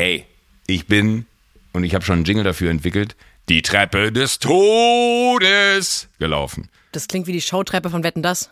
Ey, ich bin, und ich habe schon einen Jingle dafür entwickelt, die Treppe des Todes gelaufen. Das klingt wie die Showtreppe von Wetten Das.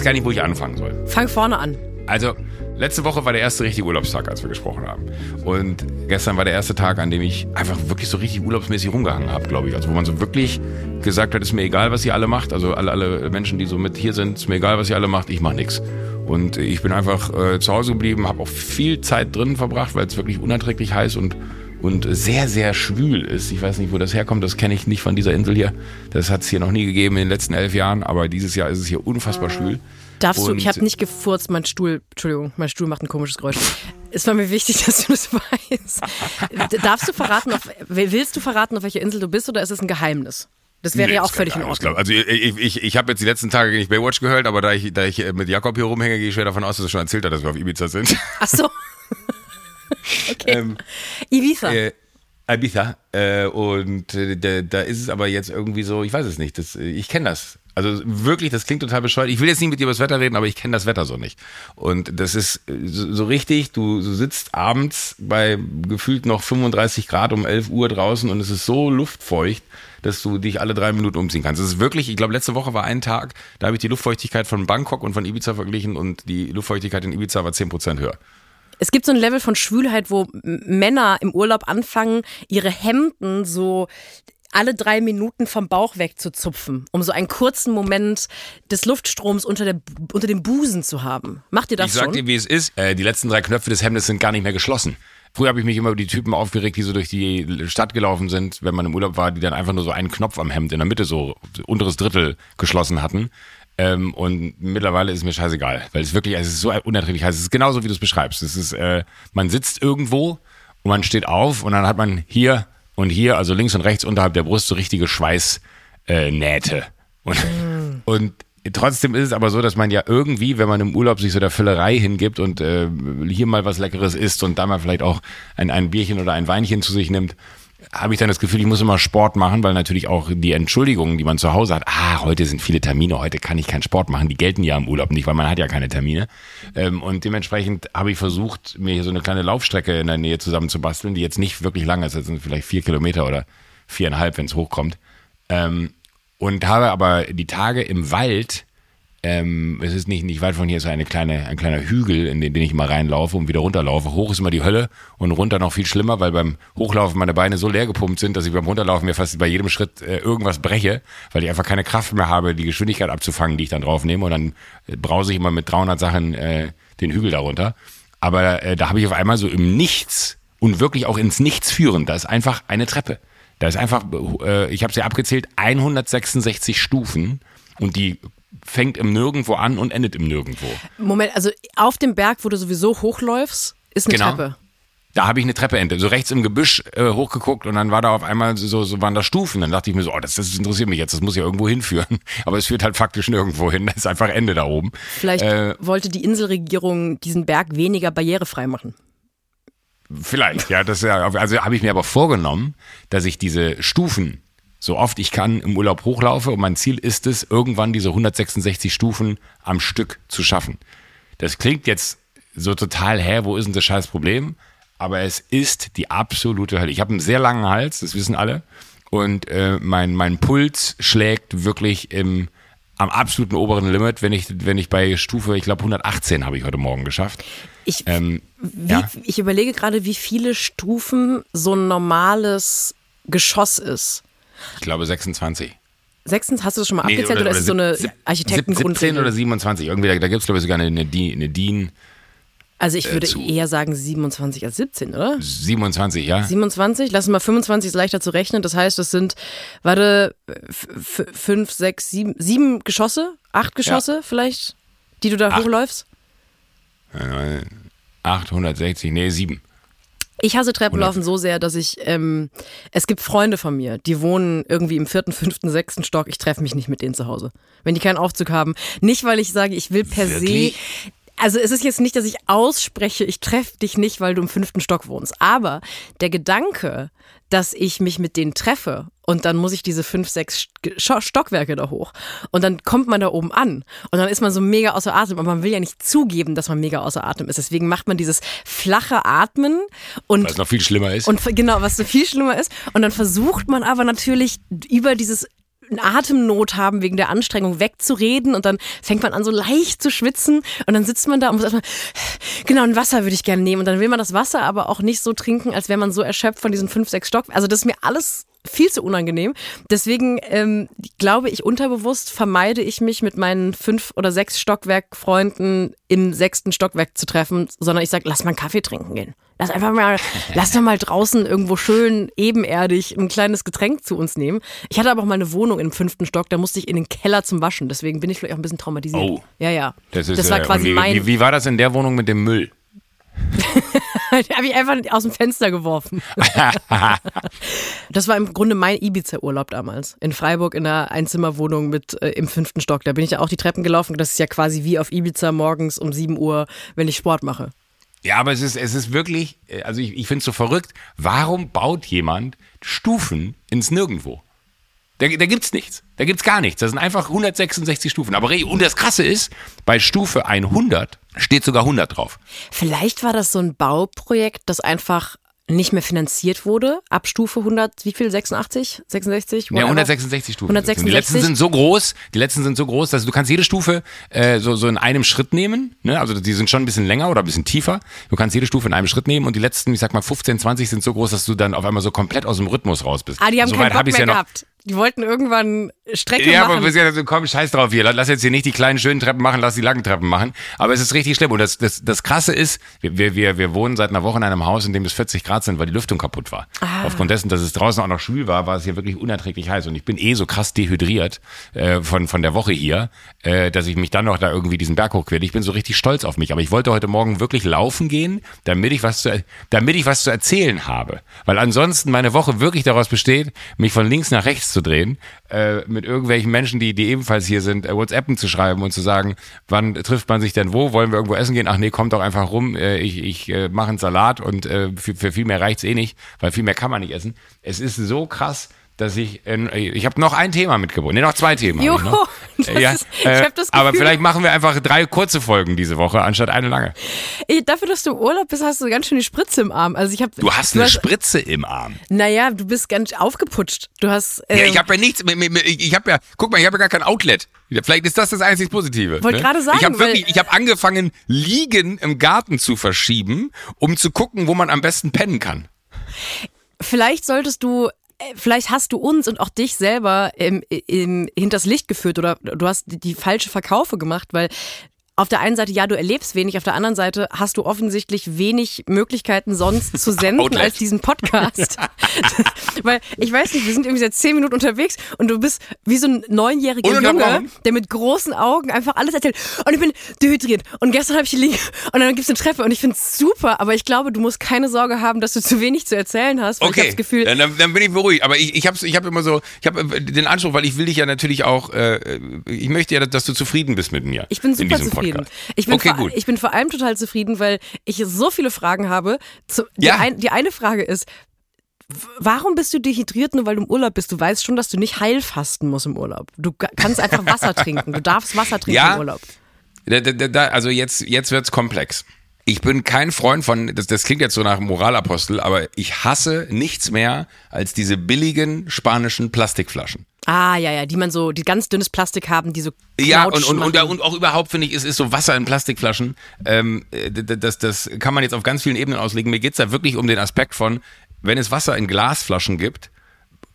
Weiß gar nicht, wo ich anfangen soll. Fang vorne an. Also, letzte Woche war der erste richtige Urlaubstag, als wir gesprochen haben. Und gestern war der erste Tag, an dem ich einfach wirklich so richtig urlaubsmäßig rumgehangen habe, glaube ich. Also, wo man so wirklich gesagt hat, ist mir egal, was ihr alle macht. Also, alle, alle Menschen, die so mit hier sind, ist mir egal, was ihr alle macht, ich mache nichts. Und ich bin einfach äh, zu Hause geblieben, habe auch viel Zeit drin verbracht, weil es wirklich unerträglich heiß und und sehr, sehr schwül ist. Ich weiß nicht, wo das herkommt, das kenne ich nicht von dieser Insel hier. Das hat es hier noch nie gegeben in den letzten elf Jahren, aber dieses Jahr ist es hier unfassbar schwül. Darfst du, Und- ich habe nicht gefurzt, mein Stuhl, Entschuldigung, mein Stuhl macht ein komisches Geräusch. Es war mir wichtig, dass du das weißt. Darfst du verraten, auf, willst du verraten, auf welcher Insel du bist oder ist es ein Geheimnis? Das wäre Nee, ja auch völlig in Ordnung. Also ich, ich, ich habe jetzt die letzten Tage nicht Baywatch gehört, aber da ich, da ich äh, mit Jakob hier rumhänge, gehe ich schwer davon aus, dass er schon erzählt hat, dass wir auf Ibiza sind. Ach so. okay. Ähm, Ibiza. äh, Ibiza. Äh, und äh, da, ist es aber jetzt irgendwie so, ich weiß es nicht. Das, äh, ich kenne das. Also wirklich, das klingt total bescheuert. Ich will jetzt nicht mit dir über das Wetter reden, aber ich kenne das Wetter so nicht. Und das ist äh, so, so richtig, du, du sitzt abends bei gefühlt noch 35 Grad um 11 Uhr draußen und es ist so luftfeucht, dass du dich alle drei Minuten umziehen kannst. Es ist wirklich, ich glaube, letzte Woche war ein Tag, da habe ich die Luftfeuchtigkeit von Bangkok und von Ibiza verglichen und die Luftfeuchtigkeit in Ibiza war 10% höher. Es gibt so ein Level von Schwülheit, wo Männer im Urlaub anfangen, ihre Hemden so alle drei Minuten vom Bauch wegzuzupfen, um so einen kurzen Moment des Luftstroms unter, der, unter dem Busen zu haben. Macht ihr das ich sag schon? dir, wie es ist. Äh, die letzten drei Knöpfe des Hemdes sind gar nicht mehr geschlossen. Früher habe ich mich immer über die Typen aufgeregt, die so durch die Stadt gelaufen sind, wenn man im Urlaub war, die dann einfach nur so einen Knopf am Hemd in der Mitte, so unteres Drittel geschlossen hatten. Ähm, und mittlerweile ist mir scheißegal, weil es wirklich, es ist so unerträglich heiß. Es ist genauso, wie du es beschreibst. Es ist, äh, man sitzt irgendwo und man steht auf und dann hat man hier und hier, also links und rechts unterhalb der Brust, so richtige Schweißnähte. Äh, und, und Trotzdem ist es aber so, dass man ja irgendwie, wenn man im Urlaub sich so der Füllerei hingibt und äh, hier mal was Leckeres isst und da mal vielleicht auch ein, ein Bierchen oder ein Weinchen zu sich nimmt, habe ich dann das Gefühl, ich muss immer Sport machen, weil natürlich auch die Entschuldigungen, die man zu Hause hat, ah, heute sind viele Termine, heute kann ich keinen Sport machen, die gelten ja im Urlaub nicht, weil man hat ja keine Termine. Ähm, und dementsprechend habe ich versucht, mir hier so eine kleine Laufstrecke in der Nähe zusammenzubasteln, die jetzt nicht wirklich lang ist, das sind vielleicht vier Kilometer oder viereinhalb, wenn es hochkommt. Ähm, und habe aber die Tage im Wald, ähm, es ist nicht, nicht weit von hier, ist eine kleine, ein kleiner Hügel, in den, den ich immer reinlaufe und wieder runterlaufe. Hoch ist immer die Hölle und runter noch viel schlimmer, weil beim Hochlaufen meine Beine so leer gepumpt sind, dass ich beim Runterlaufen mir fast bei jedem Schritt äh, irgendwas breche, weil ich einfach keine Kraft mehr habe, die Geschwindigkeit abzufangen, die ich dann drauf nehme. Und dann äh, brause ich immer mit 300 Sachen äh, den Hügel darunter. Aber äh, da habe ich auf einmal so im Nichts und wirklich auch ins Nichts führen. Da ist einfach eine Treppe. Da ist einfach, äh, ich habe sie abgezählt, 166 Stufen und die fängt im Nirgendwo an und endet im Nirgendwo. Moment, also auf dem Berg, wo du sowieso hochläufst, ist eine Genau. Treppe. Da habe ich eine Treppe entdeckt, so rechts im Gebüsch äh, hochgeguckt und dann war da auf einmal so, so waren da Stufen. Dann dachte ich mir so, oh, das, das interessiert mich jetzt, das muss ja irgendwo hinführen. Aber es führt halt faktisch nirgendwo hin. Da ist einfach Ende da oben. Vielleicht Äh, wollte die Inselregierung diesen Berg weniger barrierefrei machen. Vielleicht, ja, das ist ja, also habe ich mir aber vorgenommen, dass ich diese Stufen so oft ich kann im Urlaub hochlaufe und mein Ziel ist es, irgendwann diese 166 Stufen am Stück zu schaffen. Das klingt jetzt so total, hä, wo ist denn das scheiß Problem? Aber es ist die absolute Hölle. Ich habe einen sehr langen Hals, das wissen alle. Und äh, mein, mein Puls schlägt wirklich im, am absoluten oberen Limit, wenn ich, wenn ich bei Stufe, ich glaube 118 habe ich heute Morgen geschafft. Ich, Ähm, wie, ja. ich überlege gerade, wie viele Stufen so ein normales Geschoss ist. Ich glaube 26. Sechstens, hast du das schon mal Nee, abgezählt oder, ist es so eine sieb- 17 Architektengrundregel? oder 27. Irgendwie, da, da gibt es, glaube ich, sogar eine, eine eine DIN Also ich würde zu. eher sagen 27 als 17, oder? 27, ja? 27, lass mal 25 ist leichter zu rechnen. Das heißt, es sind, warte, f- f- fünf, sechs, sieben, sieben Geschosse, acht Geschosse vielleicht, die du da Acht. hochläufst. 860, nee, 7. Ich hasse Treppenlaufen so sehr, dass ich, ähm, es gibt Freunde von mir, die wohnen irgendwie im vierten, fünften, sechsten Stock. Ich treffe mich nicht mit denen zu Hause. Wenn die keinen Aufzug haben. Nicht, weil ich sage, ich will per Wirklich? se. Also es ist jetzt nicht, dass ich ausspreche, ich treffe dich nicht, weil du im fünften Stock wohnst. Aber der Gedanke, dass ich mich mit denen treffe und dann muss ich diese fünf, sechs Stockwerke da hoch und dann kommt man da oben an und dann ist man so mega außer Atem, aber man will ja nicht zugeben, dass man mega außer Atem ist. Deswegen macht man dieses flache Atmen und was noch viel schlimmer ist. Und genau, was so viel schlimmer ist und dann versucht man aber natürlich über dieses Atemnot haben wegen der Anstrengung wegzureden und dann fängt man an so leicht zu schwitzen und dann sitzt man da und muss erstmal, genau, ein Wasser würde ich gerne nehmen und dann will man das Wasser aber auch nicht so trinken, als wäre man so erschöpft von diesen fünf, sechs Stock. Also das ist mir alles viel zu unangenehm. Deswegen ähm, glaube ich, unterbewusst vermeide ich mich mit meinen fünf oder sechs Stockwerk-Freunden im sechsten Stockwerk zu treffen, sondern ich sage, lass mal einen Kaffee trinken gehen. Lass einfach mal, lass doch mal draußen irgendwo schön ebenerdig ein kleines Getränk zu uns nehmen. Ich hatte aber auch mal eine Wohnung im fünften Stock, da musste ich in den Keller zum Waschen. Deswegen bin ich vielleicht auch ein bisschen traumatisiert. Oh. Ja, ja. Das, ist, das war quasi wie, mein. Wie, wie war das in der Wohnung mit dem Müll? Habe ich einfach aus dem Fenster geworfen. das war im Grunde mein Ibiza-Urlaub damals. In Freiburg in einer Einzimmerwohnung mit äh, im fünften Stock. Da bin ich ja auch die Treppen gelaufen. Das ist ja quasi wie auf Ibiza morgens um 7 Uhr, wenn ich Sport mache. Ja, aber es ist, es ist wirklich, äh, also ich, ich finde es so verrückt. Warum baut jemand Stufen ins Nirgendwo? Da, da gibt's nichts. Da gibt's gar nichts. Das sind einfach 166 Stufen. Aber und das Krasse ist, bei Stufe 100 steht sogar 100 drauf. Vielleicht war das so ein Bauprojekt, das einfach nicht mehr finanziert wurde, ab Stufe 100, wie viel, 86, 66? Whatever. Ja, 166 Stufen. 166. Die letzten sind so groß, die letzten sind so groß, dass du kannst jede Stufe äh, so, so in einem Schritt nehmen, ne? also die sind schon ein bisschen länger oder ein bisschen tiefer, du kannst jede Stufe in einem Schritt nehmen und die letzten, ich sag mal 15, 20 sind so groß, dass du dann auf einmal so komplett aus dem Rhythmus raus bist. Ah, die haben so keinen Bock mehr ja gehabt. Die wollten irgendwann Strecke ja, machen. Ja, aber wir sind so, komm, scheiß drauf hier. Lass jetzt hier nicht die kleinen schönen Treppen machen, lass die langen Treppen machen. Aber es ist richtig schlimm. Und das, das, das Krasse ist, wir, wir, wir wohnen seit einer Woche in einem Haus, in dem es 40 Grad sind, weil die Lüftung kaputt war. Ah. Aufgrund dessen, dass es draußen auch noch schwül war, war es hier wirklich unerträglich heiß. Und ich bin eh so krass dehydriert äh, von, von der Woche hier, äh, dass ich mich dann noch da irgendwie diesen Berg hochquäle. Ich bin so richtig stolz auf mich. Aber ich wollte heute Morgen wirklich laufen gehen, damit ich was zu, damit ich was zu erzählen habe. Weil ansonsten meine Woche wirklich daraus besteht, mich von links nach rechts zu drehen äh, mit irgendwelchen Menschen, die, die ebenfalls hier sind, äh, WhatsAppen zu schreiben und zu sagen, wann trifft man sich denn wo? Wollen wir irgendwo essen gehen? Ach nee, kommt doch einfach rum. Äh, ich ich äh, mache einen Salat und äh, für, für viel mehr reicht's eh nicht, weil viel mehr kann man nicht essen. Es ist so krass, dass ich, äh, ich habe noch ein Thema mitgebracht, nee, noch zwei Themen. Jo, ich, ja, ich äh, hab das Gefühl, aber vielleicht machen wir einfach drei kurze Folgen diese Woche anstatt eine lange. Ich, dafür, dass du im Urlaub bist, hast du ganz schön die Spritze im Arm. Also ich hab, du hast du eine hast, Spritze im Arm. Naja, du bist ganz aufgeputscht. Du hast. Äh, ja, ich habe ja nichts. Ich habe ja, guck mal, ich habe ja gar kein Outlet. Vielleicht ist das das einzig Positive. Wollte ne? gerade sagen. Ich habe wirklich, ich habe angefangen, Liegen im Garten zu verschieben, um zu gucken, wo man am besten pennen kann. Vielleicht solltest du vielleicht hast du uns und auch dich selber im, im, hinters Licht geführt oder du hast die, die falsche Verkaufe gemacht, weil auf der einen Seite, ja, du erlebst wenig, auf der anderen Seite hast du offensichtlich wenig Möglichkeiten sonst zu senden als diesen Podcast. Weil ich weiß nicht, wir sind irgendwie seit zehn Minuten unterwegs und du bist wie so ein neunjähriger Junge, der mit großen Augen einfach alles erzählt. Und ich bin dehydriert und gestern habe ich liegen und dann gibt's eine Treppe und ich finde es super, aber ich glaube, du musst keine Sorge haben, dass du zu wenig zu erzählen hast. Okay, ich Gefühl, dann, dann bin ich beruhigt. Aber ich, ich habe ich hab immer so, ich habe äh, den Anspruch, weil ich will dich ja natürlich auch, äh, ich möchte ja, dass du zufrieden bist mit mir. Ich bin super zufrieden zufrieden. Ich bin, okay, vor, ich bin vor allem total zufrieden, weil ich so viele Fragen habe. Die, ja. ein, die eine Frage ist, Warum bist du dehydriert, nur weil du im Urlaub bist? Du weißt schon, dass du nicht heilfasten musst im Urlaub. Du kannst einfach Wasser trinken. Du darfst Wasser trinken ja, im Urlaub. Da, da, da, also jetzt, jetzt wird's komplex. Ich bin kein Freund von, das, das klingt jetzt so nach Moralapostel, aber ich hasse nichts mehr als diese billigen spanischen Plastikflaschen. Ah, ja, ja, die man so, die ganz dünnes Plastik haben, die so Ja, und, und, und, und, auch überhaupt finde ich, es ist so Wasser in Plastikflaschen. Ähm, das, das kann man jetzt auf ganz vielen Ebenen auslegen. Mir geht's da wirklich um den Aspekt von, wenn es Wasser in Glasflaschen gibt,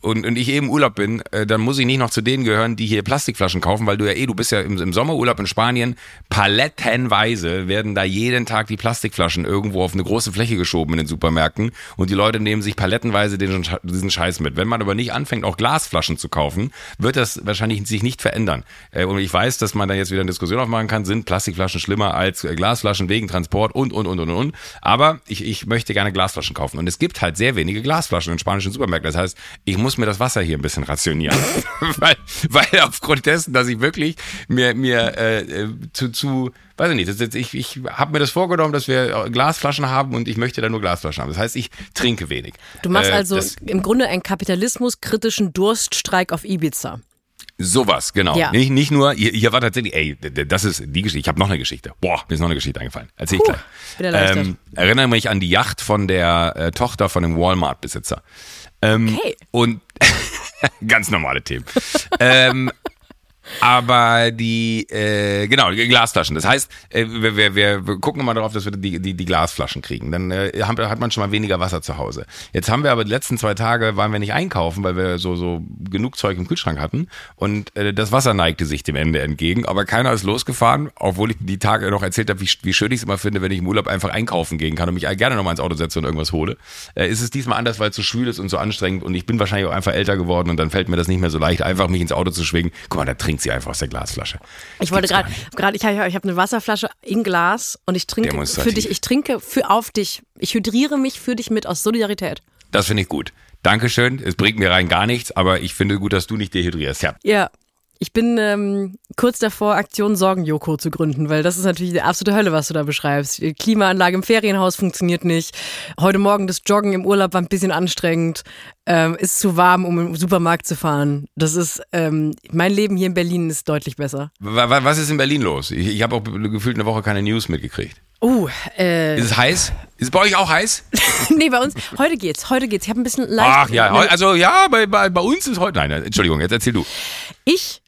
und, und ich eben Urlaub bin, äh, dann muss ich nicht noch zu denen gehören, die hier Plastikflaschen kaufen, weil du ja eh, du bist ja im, im Sommerurlaub in Spanien, palettenweise werden da jeden Tag die Plastikflaschen irgendwo auf eine große Fläche geschoben in den Supermärkten und die Leute nehmen sich palettenweise den, diesen Scheiß mit. Wenn man aber nicht anfängt, auch Glasflaschen zu kaufen, wird das wahrscheinlich sich nicht verändern. Äh, und ich weiß, dass man da jetzt wieder eine Diskussion aufmachen kann, sind Plastikflaschen schlimmer als äh, Glasflaschen wegen Transport und, und, und, und, und. Aber ich, ich möchte gerne Glasflaschen kaufen. Und es gibt halt sehr wenige Glasflaschen in spanischen Supermärkten. Das heißt, ich muss muss mir das Wasser hier ein bisschen rationieren. weil, weil aufgrund dessen, dass ich wirklich mir, mir äh, äh zu, zu, weiß ich nicht, ich, ich habe mir das vorgenommen, dass wir Glasflaschen haben und ich möchte da nur Glasflaschen haben. Das heißt, ich trinke wenig. Du machst äh, also im Grunde einen kapitalismuskritischen Durststreik auf Ibiza. Sowas, genau. Ja. Nicht, nicht nur, hier, hier war tatsächlich, ey, das ist die Geschichte. Ich habe noch eine Geschichte. Boah, mir ist noch eine Geschichte eingefallen. Erzähl ich gleich. Ähm, erinnere mich an die Yacht von der äh, Tochter von dem Walmart-Besitzer. Ähm, okay. Und ganz normale Themen. ähm, aber die, äh, genau, die Glasflaschen. Das heißt, äh, wir, wir, wir gucken immer darauf, dass wir die, die, die Glasflaschen kriegen. Dann äh, hat man schon mal weniger Wasser zu Hause. Jetzt haben wir aber die letzten zwei Tage, waren wir nicht einkaufen, weil wir so, so genug Zeug im Kühlschrank hatten. Und äh, das Wasser neigte sich dem Ende entgegen. Aber keiner ist losgefahren, obwohl ich die Tage noch erzählt habe, wie, wie schön ich es immer finde, wenn ich im Urlaub einfach einkaufen gehen kann und mich gerne nochmal ins Auto setze und irgendwas hole. Äh, ist es diesmal anders, weil es so schwül ist und so anstrengend. Und ich bin wahrscheinlich auch einfach älter geworden und dann fällt mir das nicht mehr so leicht, einfach mich ins Auto zu schwingen. Guck mal, da trinkt sie einfach aus der Glasflasche. Ich wollte gerade, gerade ich habe ich hab eine Wasserflasche in Glas und ich trinke für dich, ich trinke für auf dich. Ich hydriere mich für dich mit aus Solidarität. Das finde ich gut. Dankeschön. Es bringt mir rein gar nichts, aber ich finde gut, dass du nicht dehydrierst. Ja. Ja, ich bin ähm, kurz davor, Aktion Sorgen-Joko zu gründen, weil das ist natürlich die absolute Hölle, was du da beschreibst. Klimaanlage im Ferienhaus funktioniert nicht. Heute Morgen das Joggen im Urlaub war ein bisschen anstrengend. Ähm, ist zu warm, um im Supermarkt zu fahren. Das ist, ähm, mein Leben hier in Berlin ist deutlich besser. Was ist in Berlin los? Ich, ich habe auch gefühlt eine Woche keine News mitgekriegt. Oh, äh. Ist es heiß? Ist es bei euch auch heiß? nee, bei uns, heute geht's, heute geht's. Ich habe ein bisschen leicht. Ach ja, also ja, bei, bei, bei uns ist heute, nein, Entschuldigung, jetzt erzähl du. Ich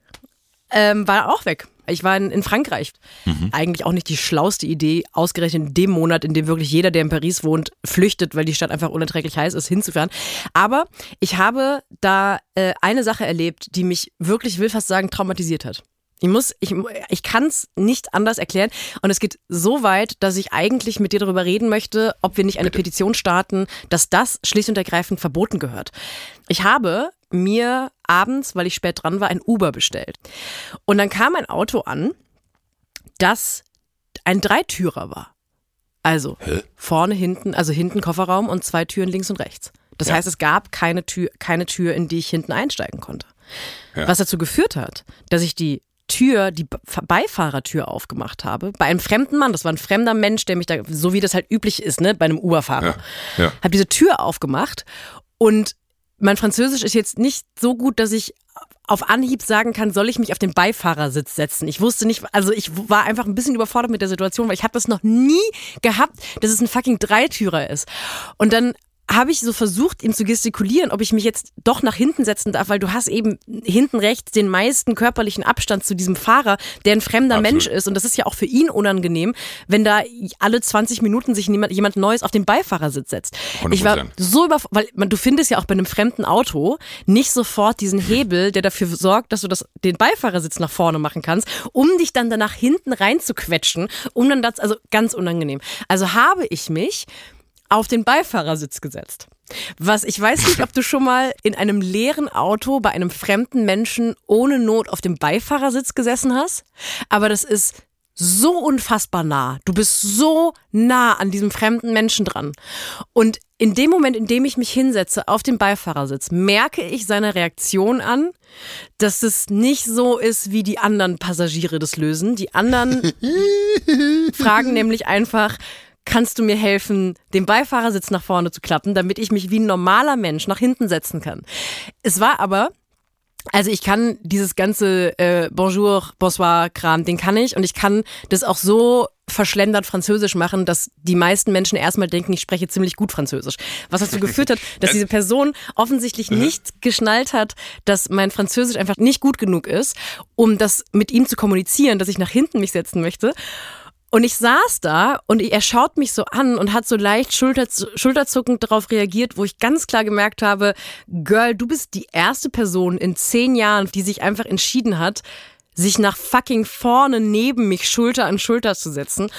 ähm, war auch weg. Ich war in, in Frankreich. Mhm. Eigentlich auch nicht die schlauste Idee, ausgerechnet in dem Monat, in dem wirklich jeder, der in Paris wohnt, flüchtet, weil die Stadt einfach unerträglich heiß ist, hinzufahren. Aber ich habe da äh, eine Sache erlebt, die mich wirklich, will fast sagen, traumatisiert hat. Ich muss, ich, ich kann es nicht anders erklären. Und es geht so weit, dass ich eigentlich mit dir darüber reden möchte, ob wir nicht eine Bitte. Petition starten, dass das schlicht und ergreifend verboten gehört. Ich habe mir abends, weil ich spät dran war, ein Uber bestellt. Und dann kam ein Auto an, das ein Dreitürer war. Also Hä? vorne, hinten, also hinten Kofferraum und zwei Türen links und rechts. Das ja. heißt, es gab keine Tür, keine Tür, in die ich hinten einsteigen konnte. Ja. Was dazu geführt hat, dass ich die Tür, die Beifahrertür aufgemacht habe, bei einem fremden Mann, das war ein fremder Mensch, der mich da, so wie das halt üblich ist, ne, bei einem Uberfahrer, ja, ja. habe diese Tür aufgemacht und mein Französisch ist jetzt nicht so gut, dass ich auf Anhieb sagen kann, soll ich mich auf den Beifahrersitz setzen. Ich wusste nicht, also ich war einfach ein bisschen überfordert mit der Situation, weil ich habe das noch nie gehabt, dass es ein fucking Dreitürer ist. Und dann habe ich so versucht, ihm zu gestikulieren, ob ich mich jetzt doch nach hinten setzen darf, weil du hast eben hinten rechts den meisten körperlichen Abstand zu diesem Fahrer, der ein fremder Absolut. Mensch ist. Und das ist ja auch für ihn unangenehm, wenn da alle 20 Minuten sich jemand, jemand Neues auf den Beifahrersitz setzt. 100%. Ich war so über, weil man, du findest ja auch bei einem fremden Auto nicht sofort diesen Hebel, der dafür sorgt, dass du das, den Beifahrersitz nach vorne machen kannst, um dich dann danach hinten reinzuquetschen, um dann das, also ganz unangenehm. Also habe ich mich auf den Beifahrersitz gesetzt. Was ich weiß nicht, ob du schon mal in einem leeren Auto bei einem fremden Menschen ohne Not auf dem Beifahrersitz gesessen hast, aber das ist so unfassbar nah. Du bist so nah an diesem fremden Menschen dran. Und in dem Moment, in dem ich mich hinsetze auf den Beifahrersitz, merke ich seine Reaktion an, dass es nicht so ist, wie die anderen Passagiere das lösen. Die anderen fragen nämlich einfach, kannst du mir helfen, den Beifahrersitz nach vorne zu klappen, damit ich mich wie ein normaler Mensch nach hinten setzen kann. Es war aber also ich kann dieses ganze äh, Bonjour, Bonsoir-Kram, den kann ich und ich kann das auch so verschlendert Französisch machen, dass die meisten Menschen erstmal denken, ich spreche ziemlich gut Französisch. Was dazu geführt hat, dass diese Person offensichtlich nicht geschnallt hat, dass mein Französisch einfach nicht gut genug ist, um das mit ihm zu kommunizieren, dass ich nach hinten mich setzen möchte. Und ich saß da und er schaut mich so an und hat so leicht Schulter, schulterzuckend darauf reagiert, wo ich ganz klar gemerkt habe, Girl, du bist die erste Person in zehn Jahren, die sich einfach entschieden hat, sich nach fucking vorne neben mich Schulter an Schulter zu setzen.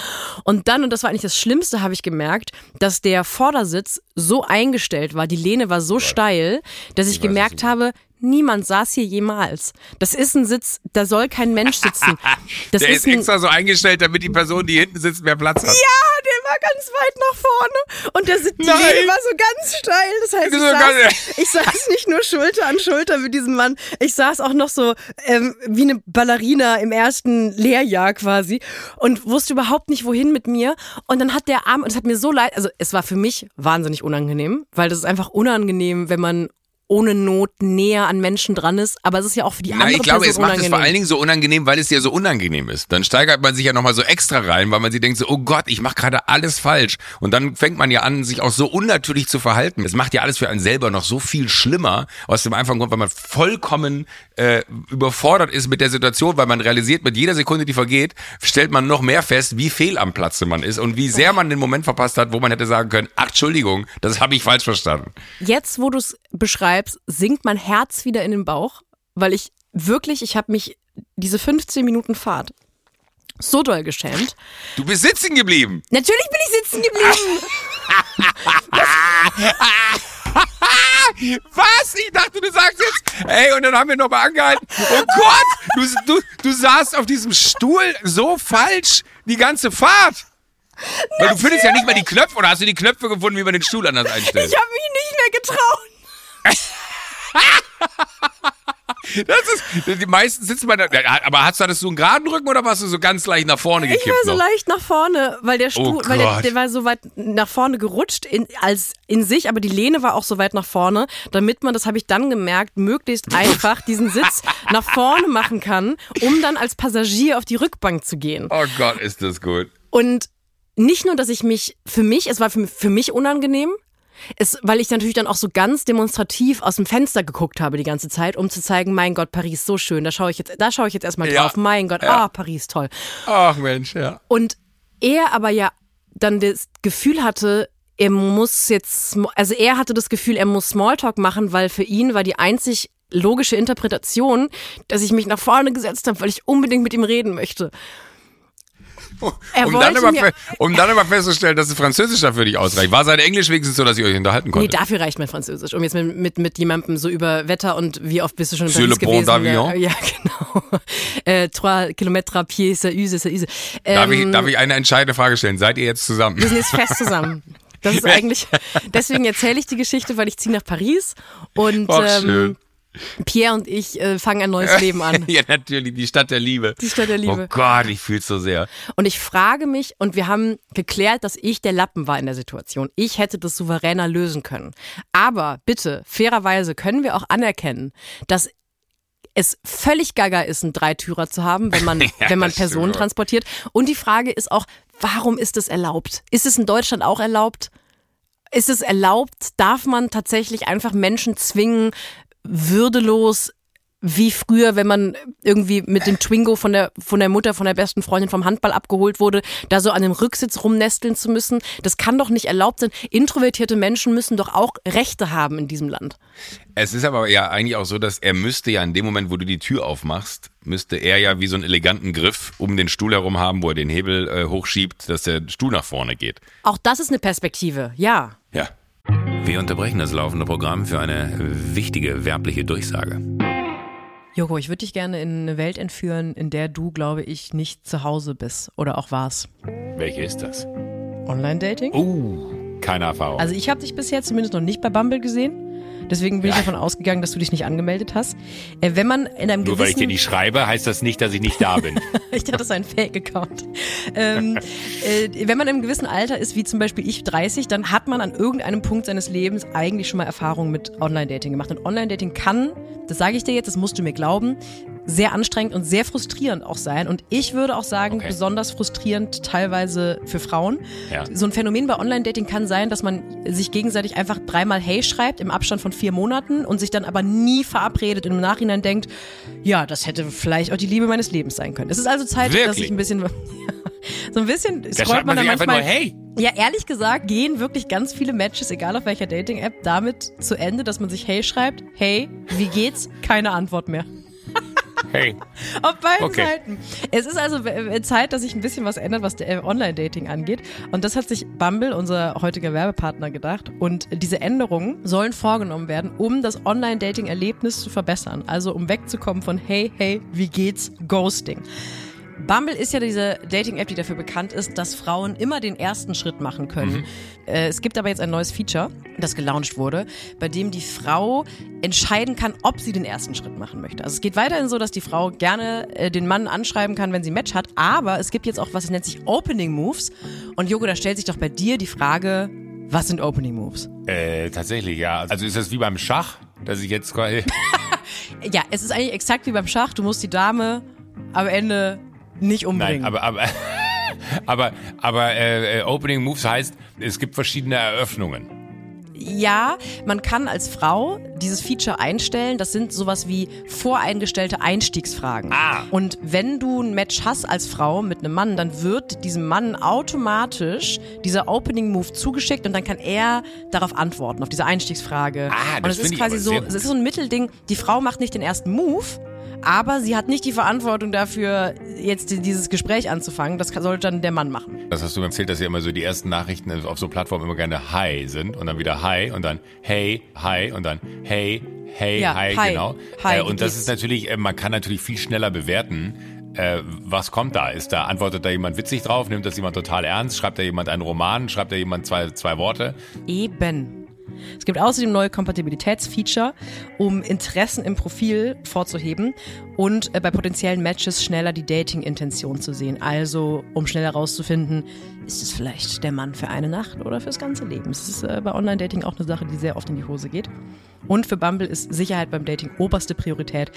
Und dann, und das war eigentlich das Schlimmste, habe ich gemerkt, dass der Vordersitz so eingestellt war, die Lehne war so steil, dass ich gemerkt habe, Niemand saß hier jemals. Das ist ein Sitz, da soll kein Mensch sitzen. Das der ist, ist extra so eingestellt, damit die Person, die hinten sitzt, mehr Platz hat. Ja, der war ganz weit nach vorne und der, die. Lehne war so ganz steil. Das heißt, ich saß, ich saß nicht nur Schulter an Schulter mit diesem Mann, ich saß auch noch so ähm, wie eine Ballerina im ersten Lehrjahr quasi und wusste überhaupt nicht, wohin mit mir. Und dann hat der Arm, und es hat mir so leid, also es war für mich wahnsinnig unangenehm, weil das ist einfach unangenehm, wenn man ohne Not näher an Menschen dran ist, aber es ist ja auch für die Na, andere ich glaube, Person es macht es vor allen Dingen so unangenehm, weil es ja so unangenehm ist. Dann steigert man sich ja nochmal so extra rein, weil man sich denkt so, oh Gott, ich mache gerade alles falsch. Und dann fängt man ja an, sich auch so unnatürlich zu verhalten. Es macht ja alles für einen selber noch so viel schlimmer, aus dem einfachen Grund, weil man vollkommen äh, überfordert ist mit der Situation, weil man realisiert, mit jeder Sekunde, die vergeht, stellt man noch mehr fest, wie fehl am Platze man ist und wie sehr man den Moment verpasst hat, wo man hätte sagen können, ach, Entschuldigung, das habe ich falsch verstanden. Jetzt, wo du es beschreibst, sinkt mein Herz wieder in den Bauch, weil ich wirklich, ich habe mich diese 15 Minuten Fahrt so doll geschämt. Du bist sitzen geblieben. Natürlich bin ich sitzen geblieben. Was? Ich dachte, du sagst jetzt, ey, und dann haben wir nochmal angehalten. Oh Gott, du, du, du saßt auf diesem Stuhl so falsch die ganze Fahrt. Weil du findest ja nicht mal die Knöpfe, oder hast du die Knöpfe gefunden, wie man den Stuhl anders einstellt? Ich habe mich nicht mehr getraut. Das ist, die meisten sitzen bei der, aber hast du, hattest du einen geraden Rücken oder warst du so ganz leicht nach vorne Ich gekippt war so noch? leicht nach vorne, weil der Stuhl, Oh weil der, der war so weit nach vorne gerutscht in, als in sich, aber die Lehne war auch so weit nach vorne, damit man, das habe ich dann gemerkt, möglichst einfach diesen Sitz nach vorne machen kann, um dann als Passagier auf die Rückbank zu gehen. Oh Gott, ist das gut. Und nicht nur, dass ich mich, für mich, es war für, für mich unangenehm, es, weil ich natürlich dann auch so ganz demonstrativ aus dem Fenster geguckt habe die ganze Zeit, um zu zeigen, mein Gott, Paris, so schön, da schaue ich jetzt, da schaue ich jetzt erstmal Ja. drauf, mein Gott, Ja. ah, Paris, toll. Ach Mensch, ja. Und er aber ja dann das Gefühl hatte, er muss jetzt, also er hatte das Gefühl, er muss Smalltalk machen, weil für ihn war die einzig logische Interpretation, dass ich mich nach vorne gesetzt habe, weil ich unbedingt mit ihm reden möchte. Um dann, aber, um dann aber festzustellen, dass es Französisch dafür nicht ausreicht. War sein Englisch wenigstens so, dass ihr euch unterhalten Nee, konntet? dafür reicht mein Französisch. Um jetzt mit, mit, mit jemandem so über Wetter und wie oft bist du schon in Sur Paris le pont gewesen? d'Avignon? Ja, genau. Äh, trois Kilometer à pied, ça use, ça use. darf, Ähm, ich, darf ich eine entscheidende Frage stellen? Seid ihr jetzt zusammen? Wir sind jetzt fest zusammen. Das ist eigentlich, deswegen erzähle ich die Geschichte, weil ich ziehe nach Paris und Ach, schön. Pierre und ich äh, fangen ein neues Leben an. ja, natürlich, die Stadt der Liebe. Die Stadt der Liebe. Oh Gott, ich fühl's so sehr. Und ich frage mich, und wir haben geklärt, dass ich der Lappen war in der Situation. Ich hätte das souveräner lösen können. Aber bitte, fairerweise können wir auch anerkennen, dass es völlig gaga ist, einen Dreitürer zu haben, wenn man, Ja, wenn man das Personen transportiert. Und die Frage ist auch, warum ist es erlaubt? Ist es in Deutschland auch erlaubt? Ist es erlaubt? Darf man tatsächlich einfach Menschen zwingen, würdelos wie früher, wenn man irgendwie mit dem Twingo von der, von der Mutter, von der besten Freundin vom Handball abgeholt wurde, da so an dem Rücksitz rumnesteln zu müssen. Das kann doch nicht erlaubt sein. Introvertierte Menschen müssen doch auch Rechte haben in diesem Land. Es ist aber ja eigentlich auch so, dass er müsste ja in dem Moment, wo du die Tür aufmachst, müsste er ja wie so einen eleganten Griff um den Stuhl herum haben, wo er den Hebel äh, hochschiebt, dass der Stuhl nach vorne geht. Auch das ist eine Perspektive, ja. Wir unterbrechen das laufende Programm für eine wichtige werbliche Durchsage. Joko, ich würde dich gerne in eine Welt entführen, in der du, glaube ich, nicht zu Hause bist oder auch warst. Welche ist das? Online-Dating? Uh, keine Erfahrung. Also ich habe dich bisher zumindest noch nicht bei Bumble gesehen. Deswegen bin ich Ja. davon ausgegangen, dass du dich nicht angemeldet hast. Äh, wenn man in einem Nur weil ich gewissen dir nicht schreibe, heißt das nicht, dass ich nicht da bin. ich dachte, das ist ein Fake-Account. Ähm, äh, wenn man im gewissen Alter ist, wie zum Beispiel ich 30, dann hat man an irgendeinem Punkt seines Lebens eigentlich schon mal Erfahrungen mit Online-Dating gemacht. Und Online-Dating kann, das sage ich dir jetzt, das musst du mir glauben, sehr anstrengend und sehr frustrierend auch sein. Und ich würde auch sagen, Okay. besonders frustrierend teilweise für Frauen. Ja. So ein Phänomen bei Online-Dating kann sein, dass man sich gegenseitig einfach dreimal Hey schreibt im Abstand von vier Monaten und sich dann aber nie verabredet und im Nachhinein denkt, ja, das hätte vielleicht auch die Liebe meines Lebens sein können. Es ist also Zeit, dass Wirklich? ich ein bisschen, so ein bisschen Da scrollt man man dann manchmal. nur, hey. Ja, ehrlich gesagt gehen wirklich ganz viele Matches, egal auf welcher Dating-App, damit zu Ende, dass man sich Hey schreibt, Hey, wie geht's? Keine Antwort mehr. Hey. Auf beiden Okay. Seiten. Es ist also Zeit, dass sich ein bisschen was ändert, was äh, Online-Dating angeht. Und das hat sich Bumble, unser heutiger Werbepartner, gedacht. Und diese Änderungen sollen vorgenommen werden, um das Online-Dating-Erlebnis zu verbessern. Also um wegzukommen von Hey, hey, wie geht's? Ghosting. Bumble ist ja diese Dating-App, die dafür bekannt ist, dass Frauen immer den ersten Schritt machen können. Mhm. Äh, es gibt aber jetzt ein neues Feature, das gelauncht wurde, bei dem die Frau entscheiden kann, ob sie den ersten Schritt machen möchte. Also es geht weiterhin so, dass die Frau gerne äh, den Mann anschreiben kann, wenn sie ein Match hat, aber es gibt jetzt auch was, das nennt sich Opening Moves. Und Jogo, da stellt sich doch bei dir die Frage, was sind Opening Moves? Äh, tatsächlich, ja. Also ist das wie beim Schach, dass ich jetzt quasi. ja, es ist eigentlich exakt wie beim Schach. Du musst die Dame am Ende nicht umbringen. Nein, aber, aber, aber, aber äh, äh, Opening Moves heißt, es gibt verschiedene Eröffnungen ja, man kann als Frau dieses Feature einstellen. Das sind sowas wie voreingestellte Einstiegsfragen. Ah. Und wenn du ein Match hast als Frau mit einem Mann, dann wird diesem Mann automatisch dieser Opening Move zugeschickt und dann kann er darauf antworten, auf diese Einstiegsfrage. Ah, das und es ist quasi so, es ist so ein Mittelding. Die Frau macht nicht den ersten Move, aber sie hat nicht die Verantwortung dafür, jetzt dieses Gespräch anzufangen. Das sollte dann der Mann machen. Das hast du mir erzählt, dass ja immer so die ersten Nachrichten auf so Plattformen immer gerne Hi sind und dann wieder Hi und dann Hey, Hi und dann Hey, Hey, ja, Hi, hi, genau. Hi, äh, und das ist natürlich, äh, man kann natürlich viel schneller bewerten. Äh, was kommt da? Ist da, antwortet da jemand witzig drauf? Nimmt das jemand total ernst? Schreibt da jemand einen Roman? Schreibt da jemand zwei, zwei Worte? Eben. Es gibt außerdem neue Kompatibilitätsfeature, um Interessen im Profil vorzuheben und äh, bei potenziellen Matches schneller die Dating-Intention zu sehen. Also, um schneller herauszufinden, ist es vielleicht der Mann für eine Nacht oder fürs ganze Leben. Es ist äh, bei Online-Dating auch eine Sache, die sehr oft in die Hose geht. Und für Bumble ist Sicherheit beim Dating oberste Priorität.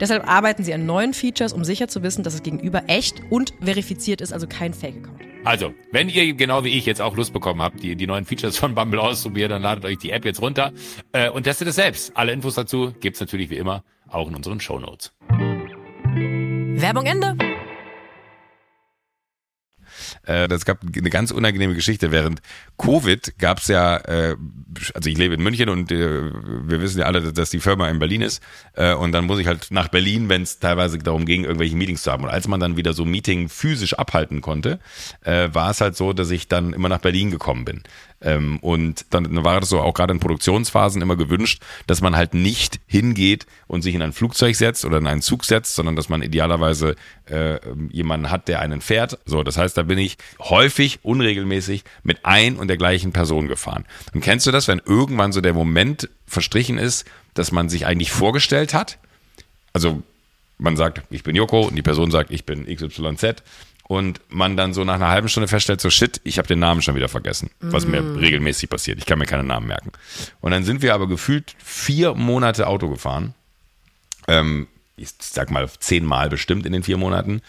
Deshalb arbeiten sie an neuen Features, um sicher zu wissen, dass es gegenüber echt und verifiziert ist, also kein Fake-Account. Also, wenn ihr genau wie ich jetzt auch Lust bekommen habt, die, die neuen Features von Bumble auszuprobieren, dann ladet euch die App jetzt runter äh, und testet es selbst. Alle Infos dazu gibt's natürlich wie immer auch in unseren Show Notes. Werbung Ende. Äh, das gab eine ganz unangenehme Geschichte. Während Covid gab es ja, äh, also ich lebe in München und äh, wir wissen ja alle, dass die Firma in Berlin ist. Äh, und dann muss ich halt nach Berlin, wenn es teilweise darum ging, irgendwelche Meetings zu haben. Und als man dann wieder so Meeting physisch abhalten konnte, äh, war es halt so, dass ich dann immer nach Berlin gekommen bin. Ähm, und dann war das so auch gerade in Produktionsphasen immer gewünscht, dass man halt nicht hingeht und sich in ein Flugzeug setzt oder in einen Zug setzt, sondern dass man idealerweise äh, jemanden hat, der einen fährt. So, das heißt, da bin ich häufig, unregelmäßig mit ein und der gleichen Person gefahren. Und kennst du das, wenn irgendwann so der Moment verstrichen ist, dass man sich eigentlich vorgestellt hat? Also man sagt, ich bin Joko und die Person sagt, ich bin XYZ und man dann so nach einer halben Stunde feststellt, so shit, ich habe den Namen schon wieder vergessen, was mm. mir regelmäßig passiert. Ich kann mir keine Namen merken. Und dann sind wir aber gefühlt vier Monate Auto gefahren. Ähm, ich sag mal zehnmal bestimmt in den vier Monaten.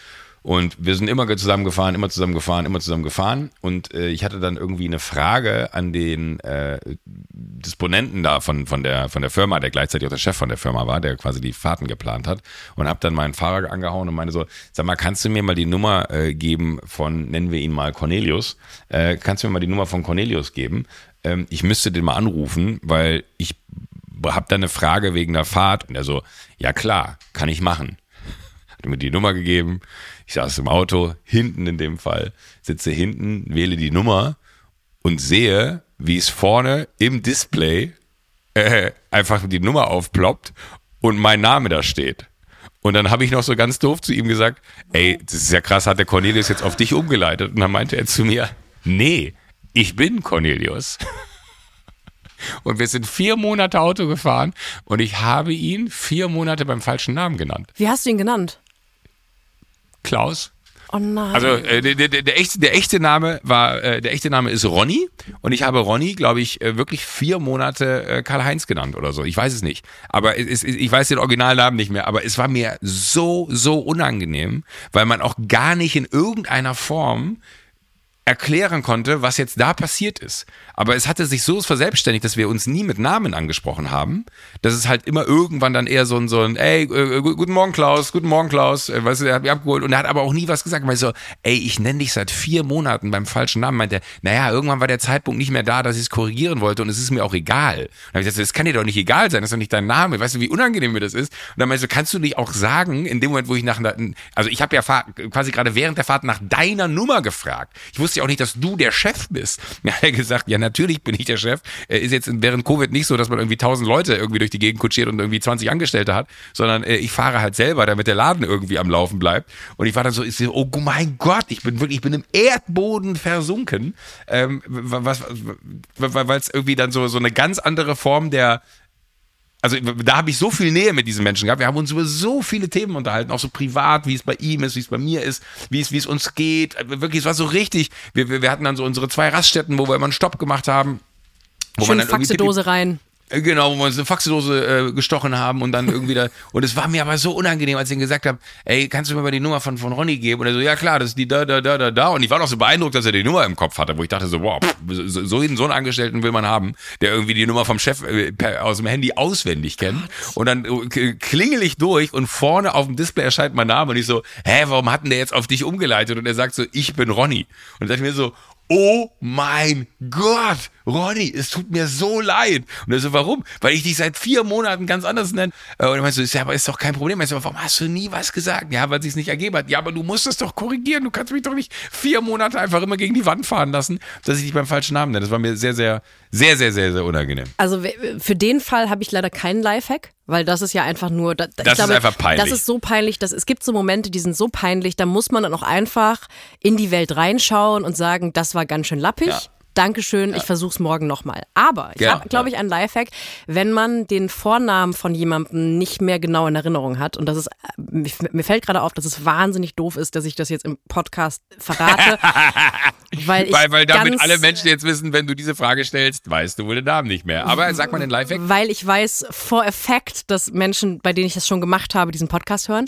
Und wir sind immer zusammen gefahren, immer zusammen gefahren, immer zusammen gefahren. Und äh, ich hatte dann irgendwie eine Frage an den äh, Disponenten da von, von, der, von der Firma, der gleichzeitig auch der Chef von der Firma war, der quasi die Fahrten geplant hat. Und habe dann meinen Fahrer angehauen und meine so, sag mal, kannst du mir mal die Nummer äh, geben von, nennen wir ihn mal Cornelius, äh, kannst du mir mal die Nummer von Cornelius geben? Ähm, ich müsste den mal anrufen, weil ich habe da eine Frage wegen der Fahrt. Und er so, ja klar, kann ich machen. Hat mir die Nummer gegeben ich saß im Auto, hinten in dem Fall, sitze hinten, wähle die Nummer und sehe, wie es vorne im Display äh, einfach die Nummer aufploppt und mein Name da steht. Und dann habe ich noch so ganz doof zu ihm gesagt, ey, das ist ja krass, hat der Cornelius jetzt auf dich umgeleitet? Und dann meinte er zu mir, nee, ich bin Cornelius. Und wir sind vier Monate Auto gefahren und ich habe ihn vier Monate beim falschen Namen genannt. Wie hast du ihn genannt? Klaus. Oh nein. Also äh, der, der, der, echte, der echte Name war, äh, der echte Name ist Ronny und ich habe Ronny, glaube ich, äh, wirklich vier Monate äh, Karl-Heinz genannt oder so. Ich weiß es nicht. Aber es, ich weiß den Originalnamen nicht mehr. Aber es war mir so, so unangenehm, weil man auch gar nicht in irgendeiner Form erklären konnte, was jetzt da passiert ist. Aber es hatte sich so verselbstständigt, dass wir uns nie mit Namen angesprochen haben, dass es halt immer irgendwann dann eher so ein, so ein ey, äh, guten Morgen Klaus, guten Morgen Klaus, äh, weißt du, er hat mich abgeholt und er hat aber auch nie was gesagt, weil ich so, ey, ich nenne dich seit vier Monaten beim falschen Namen, meinte er, naja, irgendwann war der Zeitpunkt nicht mehr da, dass ich es korrigieren wollte und es ist mir auch egal. Und dann habe ich gesagt, das kann dir doch nicht egal sein, das ist doch nicht dein Name, weißt du, wie unangenehm mir das ist? Und dann ich so, kannst du nicht auch sagen, in dem Moment, wo ich nach, also ich habe ja quasi gerade während der Fahrt nach deiner Nummer gefragt. Ich wusste wusste ja auch nicht, dass du der Chef bist. Ja, er hat gesagt, ja, natürlich bin ich der Chef. Ist jetzt während Covid nicht so, dass man irgendwie tausend Leute irgendwie durch die Gegend kutschiert und irgendwie 20 Angestellte hat, sondern äh, ich fahre halt selber, damit der Laden irgendwie am Laufen bleibt. Und ich war dann so, ich so oh mein Gott, ich bin wirklich, ich bin im Erdboden versunken, ähm, was, weil es irgendwie dann so, so eine ganz andere Form der, also da habe ich so viel Nähe mit diesen Menschen gehabt. Wir haben uns über so viele Themen unterhalten, auch so privat, wie es bei ihm ist, wie es bei mir ist, wie es, wie es uns geht. Wirklich, es war so richtig. Wir, wir, wir hatten dann so unsere zwei Raststätten, wo wir immer einen Stopp gemacht haben. Wo Schön man dann Faxedose rein. Äh, genau, wo wir uns eine Faxedose äh, gestochen haben und dann irgendwie da. Und es war mir aber so unangenehm, als ich ihm gesagt habe, ey, kannst du mir mal die Nummer von, von Ronny geben? Und er so, ja klar, das ist die da, da, da, da, da. Und ich war noch so beeindruckt, dass er die Nummer im Kopf hatte, wo ich dachte so, wow, so, so einen Angestellten will man haben, der irgendwie die Nummer vom Chef äh, per, aus dem Handy auswendig kennt. Und dann äh, klingel ich durch und vorne auf dem Display erscheint mein Name und ich so, hä, warum hat denn der jetzt auf dich umgeleitet? Und er sagt so, ich bin Ronny. Und dann dachte ich mir so, oh mein Gott, Ronny, es tut mir so leid. Und er so, warum? Weil ich dich seit vier Monaten ganz anders nenne. Äh, und er meinte so, ja, aber ist doch kein Problem. Er so, warum hast du nie was gesagt? Ja, weil es sich nicht ergeben hat. Ja, aber du musst es doch korrigieren. Du kannst mich doch nicht vier Monate einfach immer gegen die Wand fahren lassen, dass ich dich beim falschen Namen nenne. Das war mir sehr, sehr, sehr, sehr, sehr, sehr unangenehm. Also für den Fall habe ich leider keinen Lifehack. Weil das ist ja einfach nur. Da, das glaube, ist einfach peinlich. Das ist so peinlich, dass es gibt so Momente, die sind so peinlich, da muss man dann auch einfach in die Welt reinschauen und sagen, das war ganz schön lappig. Ja. Dankeschön, ja. ich versuch's morgen nochmal. Aber ich ja, habe, glaube ich, einen Lifehack, wenn man den Vornamen von jemandem nicht mehr genau in Erinnerung hat. Und das ist, mir fällt gerade auf, dass es wahnsinnig doof ist, dass ich das jetzt im Podcast verrate. weil, weil, weil damit alle Menschen jetzt wissen, wenn du diese Frage stellst, weißt du wohl den Namen nicht mehr. Aber sag mal den Lifehack. Weil ich weiß for effect, dass Menschen, bei denen ich das schon gemacht habe, diesen Podcast hören.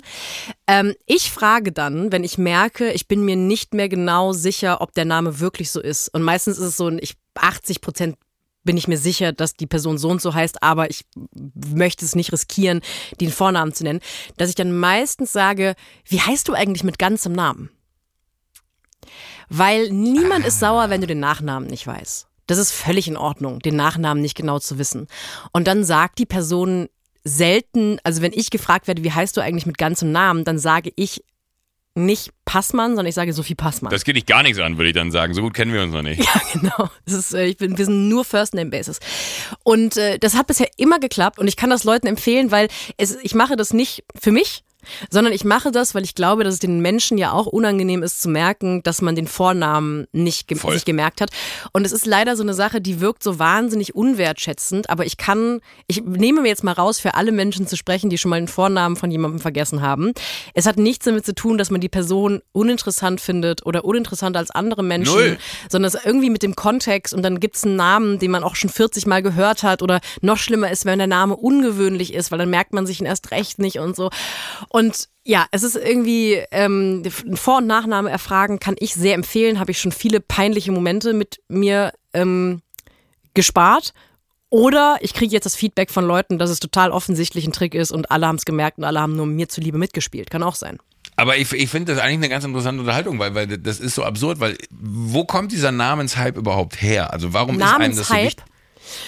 Ähm, ich frage dann, wenn ich merke, ich bin mir nicht mehr genau sicher, ob der Name wirklich so ist. Und meistens ist es so, ich 80 Prozent bin ich mir sicher, dass die Person so und so heißt, aber ich möchte es nicht riskieren, den Vornamen zu nennen, dass ich dann meistens sage, wie heißt du eigentlich mit ganzem Namen? Weil niemand ist sauer, wenn du den Nachnamen nicht weißt. Das ist völlig in Ordnung, den Nachnamen nicht genau zu wissen. Und dann sagt die Person selten, also wenn ich gefragt werde, wie heißt du eigentlich mit ganzem Namen, dann sage ich nicht Passmann, sondern ich sage Sophie Passmann. Das geht dich gar nichts an, würde ich dann sagen. So gut kennen wir uns noch nicht. Ja, genau. Das ist, äh, ich bin, wir sind nur First Name Basis. Und äh, das hat bisher immer geklappt und ich kann das Leuten empfehlen, weil es, ich mache das nicht für mich, sondern ich mache das, weil ich glaube, dass es den Menschen ja auch unangenehm ist zu merken, dass man den Vornamen nicht ge sich gemerkt hat. Und es ist leider so eine Sache, die wirkt so wahnsinnig unwertschätzend, aber ich kann, ich nehme mir jetzt mal raus, für alle Menschen zu sprechen, die schon mal den Vornamen von jemandem vergessen haben. Es hat nichts damit zu tun, dass man die Person uninteressant findet oder uninteressanter als andere Menschen, Null. sondern es irgendwie mit dem Kontext und dann gibt es einen Namen, den man auch schon 40 Mal gehört hat oder noch schlimmer ist, wenn der Name ungewöhnlich ist, weil dann merkt man sich ihn erst recht nicht und so. Und ja, es ist irgendwie ähm, Vor- und Nachname erfragen kann ich sehr empfehlen. Habe ich schon viele peinliche Momente mit mir ähm, gespart. Oder ich kriege jetzt das Feedback von Leuten, dass es total offensichtlich ein Trick ist und alle haben es gemerkt und alle haben nur mir zuliebe mitgespielt. Kann auch sein. Aber ich, ich finde das eigentlich eine ganz interessante Unterhaltung, weil, weil das ist so absurd, weil wo kommt dieser Namenshype überhaupt her? Also warum ist einem das so wichtig?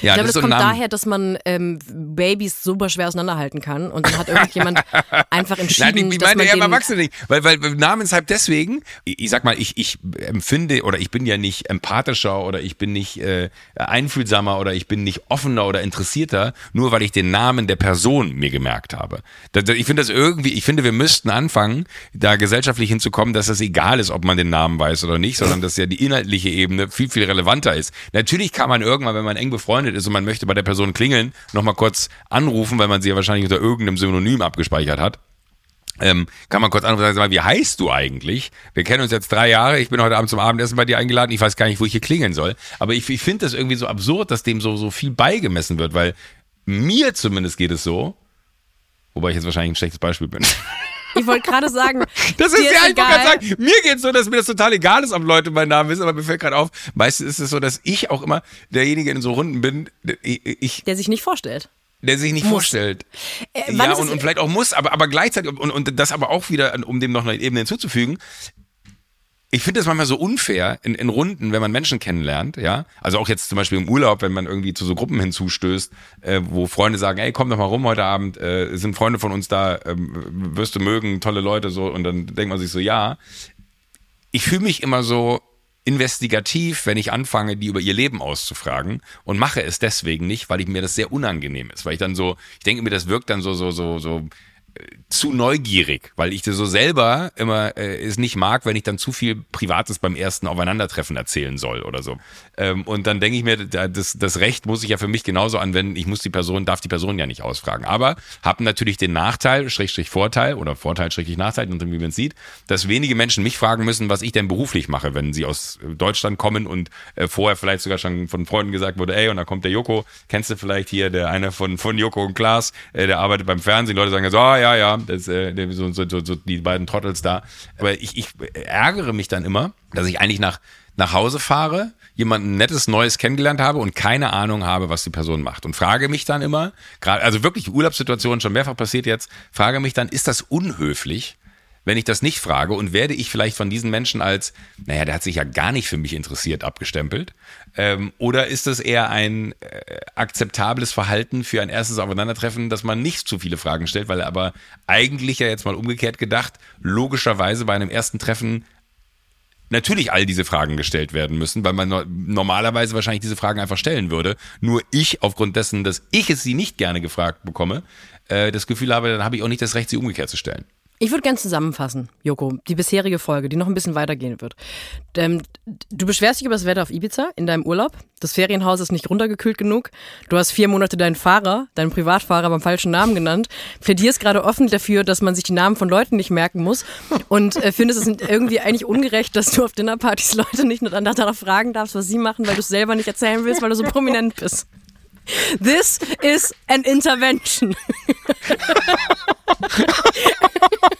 Ja, ich glaube, das, das kommt daher, dass man ähm, Babys super schwer auseinanderhalten kann und dann hat irgendjemand einfach entschieden, Nein, ich, ich meine eher Erwachsene nicht, weil, weil Namenshalb deswegen, ich, ich, sag mal, ich, ich empfinde oder ich bin ja nicht empathischer oder ich bin nicht äh, einfühlsamer oder ich bin nicht offener oder interessierter, nur weil ich den Namen der Person mir gemerkt habe. Das, ich finde das irgendwie, ich finde, wir müssten anfangen, da gesellschaftlich hinzukommen, dass es egal ist, ob man den Namen weiß oder nicht, sondern dass ja die inhaltliche Ebene viel, viel relevanter ist. Natürlich kann man irgendwann, wenn man eng befreundet befreundet ist und man möchte bei der Person klingeln, nochmal kurz anrufen, weil man sie ja wahrscheinlich unter irgendeinem Synonym abgespeichert hat. Ähm, kann man kurz anrufen und sagen, wie heißt du eigentlich? Wir kennen uns jetzt drei Jahre, ich bin heute Abend zum Abendessen bei dir eingeladen, ich weiß gar nicht, wo ich hier klingeln soll. Aber ich, ich finde das irgendwie so absurd, dass dem so, so viel beigemessen wird, weil mir zumindest geht es so, wobei ich jetzt wahrscheinlich ein schlechtes Beispiel bin. Ich wollte gerade sagen, das ist ja einfach sagen, mir geht es so, dass mir das total egal ist, ob Leute meinen Namen wissen, aber mir fällt gerade auf, meistens ist es so, dass ich auch immer derjenige in so Runden bin, ich, der sich nicht vorstellt. Der sich nicht muss. vorstellt. Äh, ja, und, und vielleicht auch muss, aber, aber gleichzeitig, und, und das aber auch wieder, um dem noch eine Ebene hinzuzufügen, ich finde es manchmal so unfair in, in Runden, wenn man Menschen kennenlernt, ja. Also auch jetzt zum Beispiel im Urlaub, wenn man irgendwie zu so Gruppen hinzustößt, äh, wo Freunde sagen, ey, komm doch mal rum heute Abend, äh, sind Freunde von uns da, ähm, wirst du mögen, tolle Leute so, und dann denkt man sich so, ja. Ich fühle mich immer so investigativ, wenn ich anfange, die über ihr Leben auszufragen und mache es deswegen nicht, weil ich mir das sehr unangenehm ist, weil ich dann so, ich denke mir, das wirkt dann so, so, so, so zu neugierig, weil ich das so selber immer äh, es nicht mag, wenn ich dann zu viel Privates beim ersten Aufeinandertreffen erzählen soll oder so. Ähm, und dann denke ich mir, das, das Recht muss ich ja für mich genauso anwenden. Ich muss die Person, darf die Person ja nicht ausfragen. Aber haben natürlich den Nachteil, Schrägstrich Vorteil oder Vorteil, Schrägstrich Nachteil, wie man sieht, dass wenige Menschen mich fragen müssen, was ich denn beruflich mache, wenn sie aus Deutschland kommen und äh, vorher vielleicht sogar schon von Freunden gesagt wurde, ey, und da kommt der Joko, kennst du vielleicht hier, der eine von, von Joko und Klaas, äh, der arbeitet beim Fernsehen. Leute sagen so, ah, ja, ja, das, äh, so, so, so, so die beiden Trottels da. Aber ich, ich ärgere mich dann immer, dass ich eigentlich nach, nach Hause fahre, jemanden nettes Neues kennengelernt habe und keine Ahnung habe, was die Person macht. Und frage mich dann immer, gerade, also wirklich Urlaubssituationen schon mehrfach passiert jetzt, frage mich dann, ist das unhöflich? Wenn ich das nicht frage und werde ich vielleicht von diesen Menschen als, naja, der hat sich ja gar nicht für mich interessiert, abgestempelt? Ähm, oder ist es eher ein äh, akzeptables Verhalten für ein erstes Aufeinandertreffen, dass man nicht zu viele Fragen stellt, weil er aber eigentlich ja jetzt mal umgekehrt gedacht, logischerweise bei einem ersten Treffen natürlich all diese Fragen gestellt werden müssen, weil man normalerweise wahrscheinlich diese Fragen einfach stellen würde. Nur ich, aufgrund dessen, dass ich es sie nicht gerne gefragt bekomme, äh, das Gefühl habe, dann habe ich auch nicht das Recht, sie umgekehrt zu stellen. Ich würde gerne zusammenfassen, Joko, die bisherige Folge, die noch ein bisschen weitergehen wird. Ähm, du beschwerst dich über das Wetter auf Ibiza in deinem Urlaub. Das Ferienhaus ist nicht runtergekühlt genug. Du hast vier Monate deinen Fahrer, deinen Privatfahrer beim falschen Namen genannt. Plädierst gerade offen dafür, dass man sich die Namen von Leuten nicht merken muss. Und äh, findest es irgendwie eigentlich ungerecht, dass du auf Dinnerpartys Leute nicht nur danach fragen darfst, was sie machen, weil du es selber nicht erzählen willst, weil du so prominent bist. This is an intervention.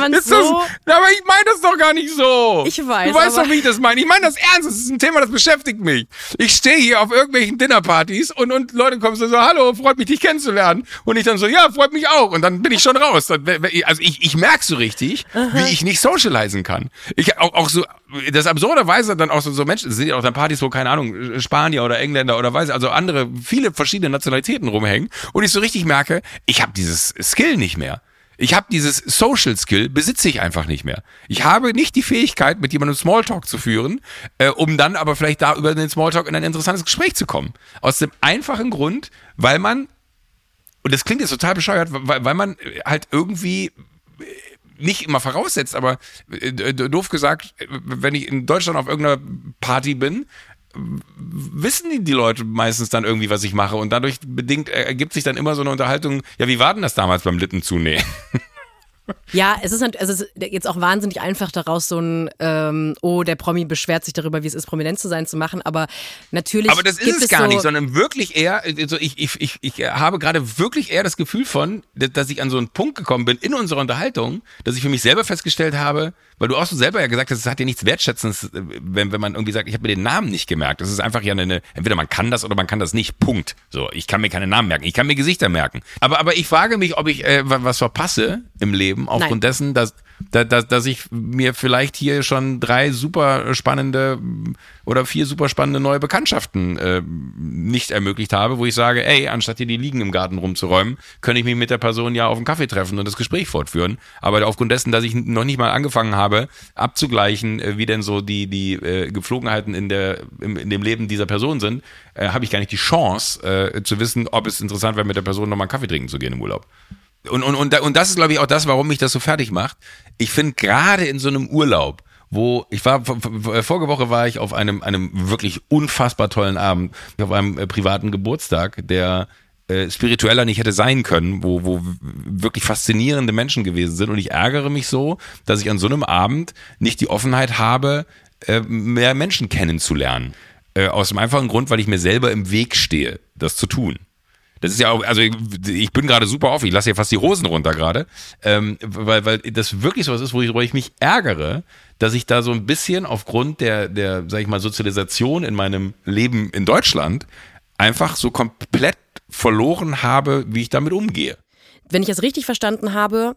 Wenn man so. Das, aber ich meine das doch gar nicht so. Ich weiß. Du weißt doch, wie ich das meine. Ich meine das ernst. Das ist ein Thema, das beschäftigt mich. Ich stehe hier auf irgendwelchen Dinnerpartys und, und Leute kommen so, hallo, freut mich, dich kennenzulernen. Und ich dann so, ja, freut mich auch. Und dann bin ich schon raus. Also ich, ich merke so richtig, Aha. wie ich nicht socialisen kann. Ich auch, auch so, das absurderweise dann auch so, so Menschen, sind ja auch dann Partys, wo, keine Ahnung, Spanier oder Engländer oder weiß, also andere, viele verschiedene Nationalitäten rumhängen. Und ich so richtig merke, ich habe dieses Skill nicht mehr. Ich habe dieses Social Skill, besitze ich einfach nicht mehr. Ich habe nicht die Fähigkeit, mit jemandem Smalltalk zu führen, äh, um dann aber vielleicht da über den Smalltalk in ein interessantes Gespräch zu kommen. Aus dem einfachen Grund, weil man, und das klingt jetzt total bescheuert, weil, weil man halt irgendwie äh, nicht immer voraussetzt, aber äh, doof gesagt, wenn ich in Deutschland auf irgendeiner Party bin, wissen die, die Leute meistens dann irgendwie, was ich mache. Und dadurch bedingt ergibt sich dann immer so eine Unterhaltung, ja, wie war denn das damals beim Lippenzunähen? Ja, es ist, halt, also es ist jetzt auch wahnsinnig einfach daraus so ein, ähm, oh, der Promi beschwert sich darüber, wie es ist, prominent zu sein, zu machen, aber natürlich. Aber das ist es gar so nicht, sondern wirklich eher, also ich, ich, ich, ich habe gerade wirklich eher das Gefühl von, dass ich an so einen Punkt gekommen bin in unserer Unterhaltung, dass ich für mich selber festgestellt habe, weil du auch so selber ja gesagt hast, es hat ja nichts Wertschätzendes, wenn, wenn man irgendwie sagt, ich habe mir den Namen nicht gemerkt. Das ist einfach ja eine, entweder man kann das oder man kann das nicht. Punkt. So, ich kann mir keine Namen merken, ich kann mir Gesichter merken. Aber, aber ich frage mich, ob ich äh, was verpasse im Leben aufgrund Nein. dessen, dass dass, dass ich mir vielleicht hier schon drei super spannende oder vier super spannende neue Bekanntschaften äh, nicht ermöglicht habe, wo ich sage, ey, anstatt hier die Liegen im Garten rumzuräumen, könnte ich mich mit der Person ja auf einen Kaffee treffen und das Gespräch fortführen. Aber aufgrund dessen, dass ich noch nicht mal angefangen habe, abzugleichen, äh, wie denn so die, die äh, Gepflogenheiten in, der, in, in dem Leben dieser Person sind, äh, habe ich gar nicht die Chance äh, zu wissen, ob es interessant wäre, mit der Person nochmal einen Kaffee trinken zu gehen im Urlaub. Und, und, und, und das ist, glaube ich, auch das, warum mich das so fertig macht. Ich finde gerade in so einem Urlaub, wo ich war vorige Woche war ich auf einem einem wirklich unfassbar tollen Abend auf einem äh, privaten Geburtstag, der äh, spiritueller nicht hätte sein können, wo wo wirklich faszinierende Menschen gewesen sind und ich ärgere mich so, dass ich an so einem Abend nicht die Offenheit habe, äh, mehr Menschen kennenzulernen. Äh, aus dem einfachen Grund, weil ich mir selber im Weg stehe, das zu tun. Das ist ja auch, also ich, ich bin gerade super auf, ich lasse ja fast die Hosen runter gerade, ähm, weil, weil das wirklich so was ist, wo ich, wo ich mich ärgere, dass ich da so ein bisschen aufgrund der, der, sag ich mal, Sozialisation in meinem Leben in Deutschland einfach so komplett verloren habe, wie ich damit umgehe. Wenn ich das richtig verstanden habe,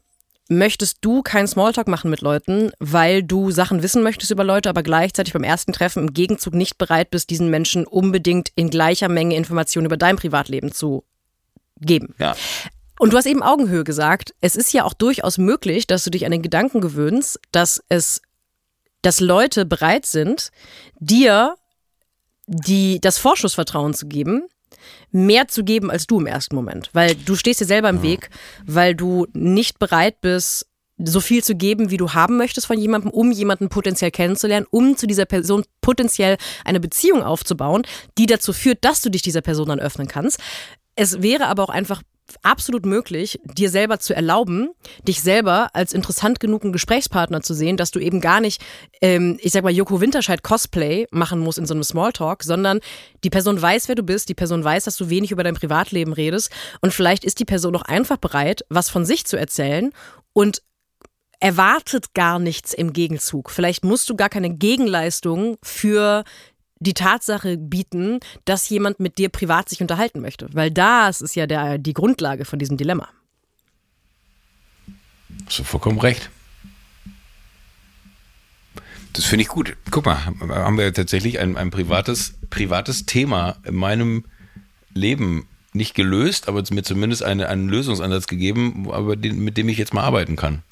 möchtest du keinen Smalltalk machen mit Leuten, weil du Sachen wissen möchtest über Leute, aber gleichzeitig beim ersten Treffen im Gegenzug nicht bereit bist, diesen Menschen unbedingt in gleicher Menge Informationen über dein Privatleben zu geben. Ja. Und du hast eben Augenhöhe gesagt. Es ist ja auch durchaus möglich, dass du dich an den Gedanken gewöhnst, dass es dass Leute bereit sind, dir die, das Vorschussvertrauen zu geben, mehr zu geben als du im ersten Moment. Weil du stehst dir selber im Weg, weil du nicht bereit bist, so viel zu geben, wie du haben möchtest von jemandem, um jemanden potenziell kennenzulernen, um zu dieser Person potenziell eine Beziehung aufzubauen, die dazu führt, dass du dich dieser Person dann öffnen kannst. Es wäre aber auch einfach absolut möglich, dir selber zu erlauben, dich selber als interessant genugen Gesprächspartner zu sehen, dass du eben gar nicht, ähm, ich sag mal, Joko Winterscheid Cosplay machen musst in so einem Smalltalk, sondern die Person weiß, wer du bist, die Person weiß, dass du wenig über dein Privatleben redest und vielleicht ist die Person auch einfach bereit, was von sich zu erzählen und erwartet gar nichts im Gegenzug. Vielleicht musst du gar keine Gegenleistung für die Tatsache bieten, dass jemand mit dir privat sich unterhalten möchte. Weil das ist ja der, die Grundlage von diesem Dilemma. Hast du vollkommen recht. Das finde ich gut. Guck mal, haben wir tatsächlich ein, ein privates, privates Thema in meinem Leben nicht gelöst, aber mir zumindest eine, einen Lösungsansatz gegeben, aber den, mit dem ich jetzt mal arbeiten kann.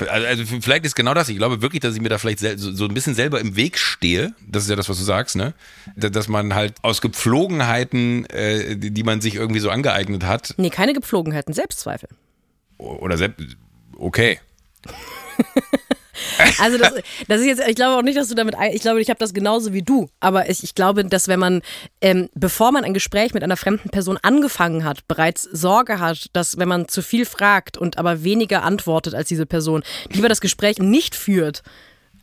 Also, also vielleicht ist genau das. Ich glaube wirklich, dass ich mir da vielleicht so, so ein bisschen selber im Weg stehe. Das ist ja das, was du sagst, ne? Dass man halt aus Gepflogenheiten, äh, die, die man sich irgendwie so angeeignet hat. Nee, keine Gepflogenheiten, Selbstzweifel. Oder selbst. Okay. Also das, das ist jetzt, ich glaube auch nicht, dass du damit, ich glaube, ich habe das genauso wie du, aber ich, ich glaube, dass wenn man, ähm, bevor man ein Gespräch mit einer fremden Person angefangen hat, bereits Sorge hat, dass wenn man zu viel fragt und aber weniger antwortet als diese Person, lieber das Gespräch nicht führt,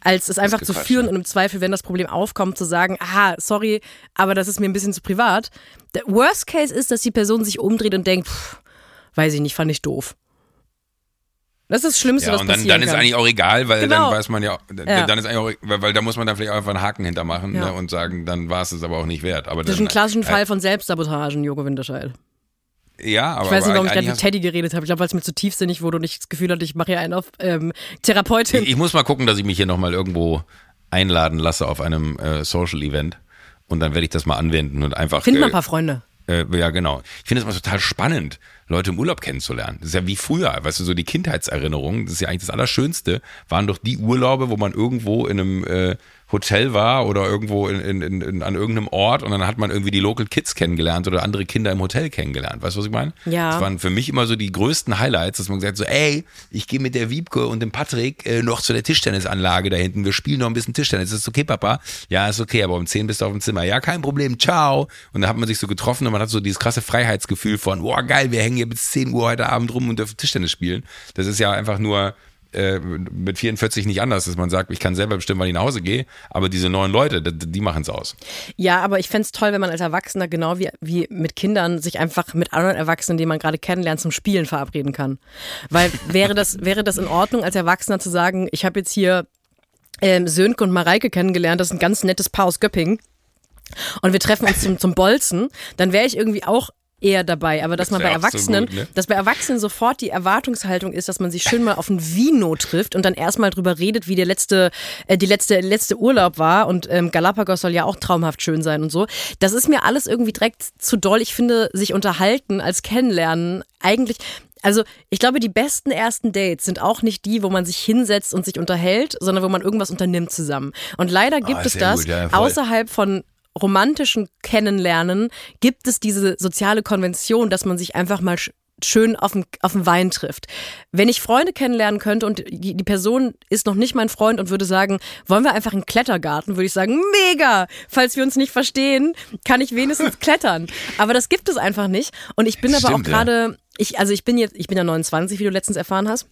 als es einfach zu führen und im Zweifel, wenn das Problem aufkommt, zu sagen, aha, sorry, aber das ist mir ein bisschen zu privat. Der Worst Case ist, dass die Person sich umdreht und denkt, pff, weiß ich nicht, fand ich doof. Das ist das Schlimmste, ja, was dann, passieren dann ist kann. eigentlich auch egal, weil Genau. dann weiß man ja, Ja. dann ist eigentlich auch, weil, weil da muss man dann vielleicht auch einfach einen Haken hintermachen Ja. ne, und sagen, dann war es es aber auch nicht wert. Aber Das ist dann, ein klassischer Fall von Selbstsabotagen, Joko Winterscheid. Ja, aber Ich weiß nicht, warum ich gerade mit Teddy geredet habe. Ich glaube, weil es mir zu tiefsinnig wurde und ich das Gefühl hatte, ich mache hier einen auf ähm, Therapeutin. hast- ich muss mal gucken, dass ich mich hier nochmal irgendwo einladen lasse auf einem äh, Social Event und dann werde ich das mal anwenden und einfach. Find mal äh, ein paar Freunde. Äh, ja, genau. Ich finde es mal total spannend, Leute im Urlaub kennenzulernen. Das ist ja wie früher, weißt du, so die Kindheitserinnerungen, das ist ja eigentlich das Allerschönste, waren doch die Urlaube, wo man irgendwo in einem äh, Hotel war oder irgendwo in, in, in, an irgendeinem Ort und dann hat man irgendwie die Local Kids kennengelernt oder andere Kinder im Hotel kennengelernt. Weißt du, was ich meine? Ja. Das waren für mich immer so die größten Highlights, dass man gesagt hat, so, ey, ich gehe mit der Wiebke und dem Patrick äh, noch zu der Tischtennisanlage da hinten. Wir spielen noch ein bisschen Tischtennis. Ist das okay, Papa? Ja, ist okay, aber um 10 bist du auf dem Zimmer. Ja, kein Problem, ciao. Und dann hat man sich so getroffen und man hat so dieses krasse Freiheitsgefühl von, boah, geil, wir hängen hier bis 10 Uhr heute Abend rum und dürfen Tischtennis spielen. Das ist ja einfach nur äh, mit 44 nicht anders, dass man sagt, ich kann selber bestimmen, wann ich nach Hause gehe, aber diese neuen Leute, die, die machen es aus. Ja, aber ich fänd's toll, wenn man als Erwachsener genau wie, wie mit Kindern sich einfach mit anderen Erwachsenen, die man gerade kennenlernt, zum Spielen verabreden kann. Weil wäre das, wäre das in Ordnung, als Erwachsener zu sagen, ich habe jetzt hier ähm, Sönke und Mareike kennengelernt, das ist ein ganz nettes Paar aus Göppingen. Und wir treffen uns zum, zum Bolzen, dann wäre ich irgendwie auch eher dabei. Aber dass man ist bei so Erwachsenen, gut, ne? dass bei Erwachsenen sofort die Erwartungshaltung ist, dass man sich schön mal auf ein Vino trifft und dann erstmal drüber redet, wie der letzte, äh, die letzte, letzte Urlaub war. Und ähm, Galapagos soll ja auch traumhaft schön sein und so. Das ist mir alles irgendwie direkt zu doll. Ich finde, sich unterhalten als kennenlernen eigentlich. Also ich glaube, die besten ersten Dates sind auch nicht die, wo man sich hinsetzt und sich unterhält, sondern wo man irgendwas unternimmt zusammen. Und leider gibt Ah, es das gut, ja, außerhalb von romantischen Kennenlernen gibt es diese soziale Konvention, dass man sich einfach mal sch- schön auf den, auf den Wein trifft. Wenn ich Freunde kennenlernen könnte und die, die Person ist noch nicht mein Freund und würde sagen, wollen wir einfach einen Klettergarten, würde ich sagen, mega! Falls wir uns nicht verstehen, kann ich wenigstens klettern. Aber das gibt es einfach nicht. Und ich bin aber auch Stimmt, gerade, ich, also ich bin jetzt, ich bin ja 29, wie du letztens erfahren hast.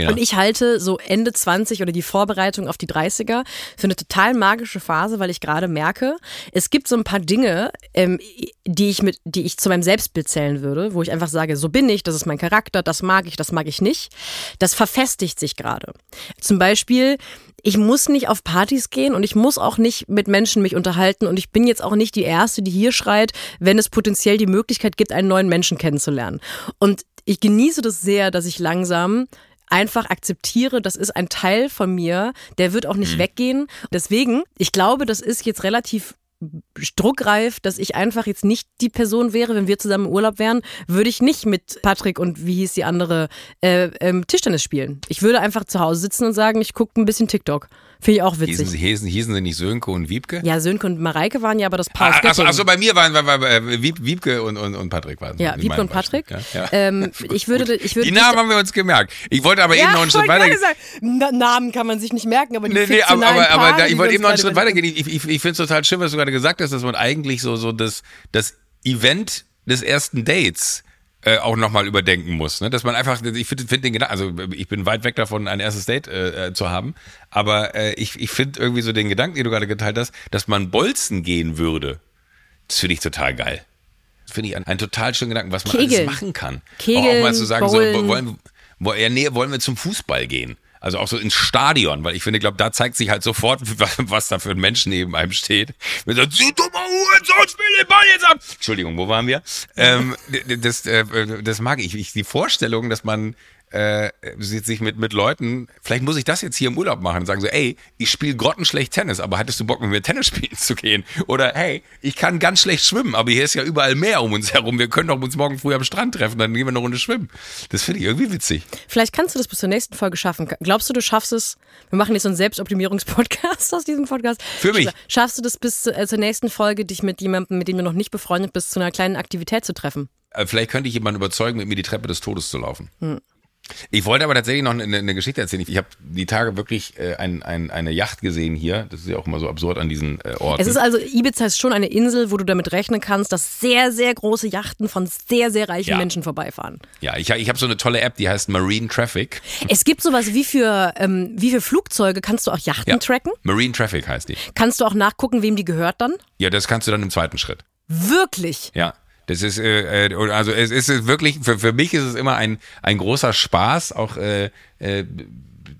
Ja. Und ich halte so Ende 20 oder die Vorbereitung auf die 30er für eine total magische Phase, weil ich gerade merke, es gibt so ein paar Dinge, ähm, die ich mit, die ich zu meinem Selbstbild zählen würde, wo ich einfach sage, so bin ich, das ist mein Charakter, das mag ich, das mag ich nicht. Das verfestigt sich gerade. Zum Beispiel, ich muss nicht auf Partys gehen und ich muss auch nicht mit Menschen mich unterhalten und ich bin jetzt auch nicht die Erste, die hier schreit, wenn es potenziell die Möglichkeit gibt, einen neuen Menschen kennenzulernen. Und ich genieße das sehr, dass ich langsam einfach akzeptiere, das ist ein Teil von mir, der wird auch nicht weggehen. Deswegen, ich glaube, das ist jetzt relativ druckreif, dass ich einfach jetzt nicht die Person wäre, wenn wir zusammen im Urlaub wären, würde ich nicht mit Patrick und wie hieß die andere äh, ähm, Tischtennis spielen. Ich würde einfach zu Hause sitzen und sagen, ich gucke ein bisschen TikTok. Finde ich auch witzig. Hießen, hießen, hießen sie nicht Sönke und Wiebke? Ja, Sönke und Mareike waren ja aber das Paar. Ah, achso, achso, bei mir waren, war, war, war, Wieb, Wiebke und, und, und Patrick waren Ja, Wiebke und Patrick. Ja, ja. Ähm, ich würde, ich würde die Namen haben wir uns gemerkt. Ich wollte aber ja, eben noch einen Schritt weiter gehen. Namen kann man sich nicht merken, aber die nee, nee, aber, aber, aber Paare, da, ich wollte eben noch einen Schritt weiter gehen. Ich, ich, ich finde es total schön, was du gerade gesagt hast, dass man eigentlich so, so das, das Event des ersten Dates äh, auch nochmal überdenken muss. Ne? Dass man einfach, ich finde find den Gedanken, also ich bin weit weg davon, ein erstes Date äh, äh, zu haben, aber äh, ich, ich finde irgendwie so den Gedanken, den du gerade geteilt hast, dass man Bolzen gehen würde, das finde ich total geil. Das finde ich einen, einen total schönen Gedanken, was man Kegeln. alles machen kann. Kegeln, auch, auch mal zu sagen, so, wollen, wollen, ja, nee, wollen wir zum Fußball gehen? Also auch so ins Stadion, weil ich finde, glaube, da zeigt sich halt sofort, was, da für ein Mensch neben einem steht. So, "Sie dummer Hurensohn, spiel den Ball jetzt ab! Entschuldigung, wo waren wir? ähm, das, äh, das mag ich. Die Vorstellung, dass man äh, sich mit, mit Leuten, vielleicht muss ich das jetzt hier im Urlaub machen und sagen so, ey, ich spiele grottenschlecht Tennis, aber hattest du Bock mit mir Tennis spielen zu gehen? Oder hey, ich kann ganz schlecht schwimmen, aber hier ist ja überall Meer um uns herum, wir können doch uns morgen früh am Strand treffen, dann gehen wir eine Runde schwimmen. Das finde ich irgendwie witzig. Vielleicht kannst du das bis zur nächsten Folge schaffen. Glaubst du, du schaffst es? Wir machen jetzt so einen Selbstoptimierungspodcast aus diesem Podcast. Für mich. Schaffst du das bis äh, zur nächsten Folge, dich mit jemandem, mit dem du noch nicht befreundet bist, zu einer kleinen Aktivität zu treffen? Äh, Vielleicht könnte ich jemanden überzeugen, mit mir die Treppe des Todes zu laufen. Ich wollte aber tatsächlich noch eine, eine Geschichte erzählen. Ich, habe die Tage wirklich äh, ein, ein, eine Yacht gesehen hier. Das ist ja auch immer so absurd an diesen äh, Orten. Es ist also, Ibiza ist schon eine Insel, wo du damit rechnen kannst, dass sehr, sehr große Yachten von sehr, sehr reichen Ja. Menschen vorbeifahren. ja, ich, ich habe so eine tolle App, die heißt Marine Traffic. Es gibt sowas wie für, ähm, wie für Flugzeuge kannst du auch Yachten Ja. tracken? Marine Traffic heißt die. Kannst du auch nachgucken, wem die gehört dann? Ja, das kannst du dann im zweiten Schritt. Wirklich? Ja. Das ist, äh, äh, also es ist wirklich, für, für mich ist es immer ein, ein großer Spaß, auch äh, äh,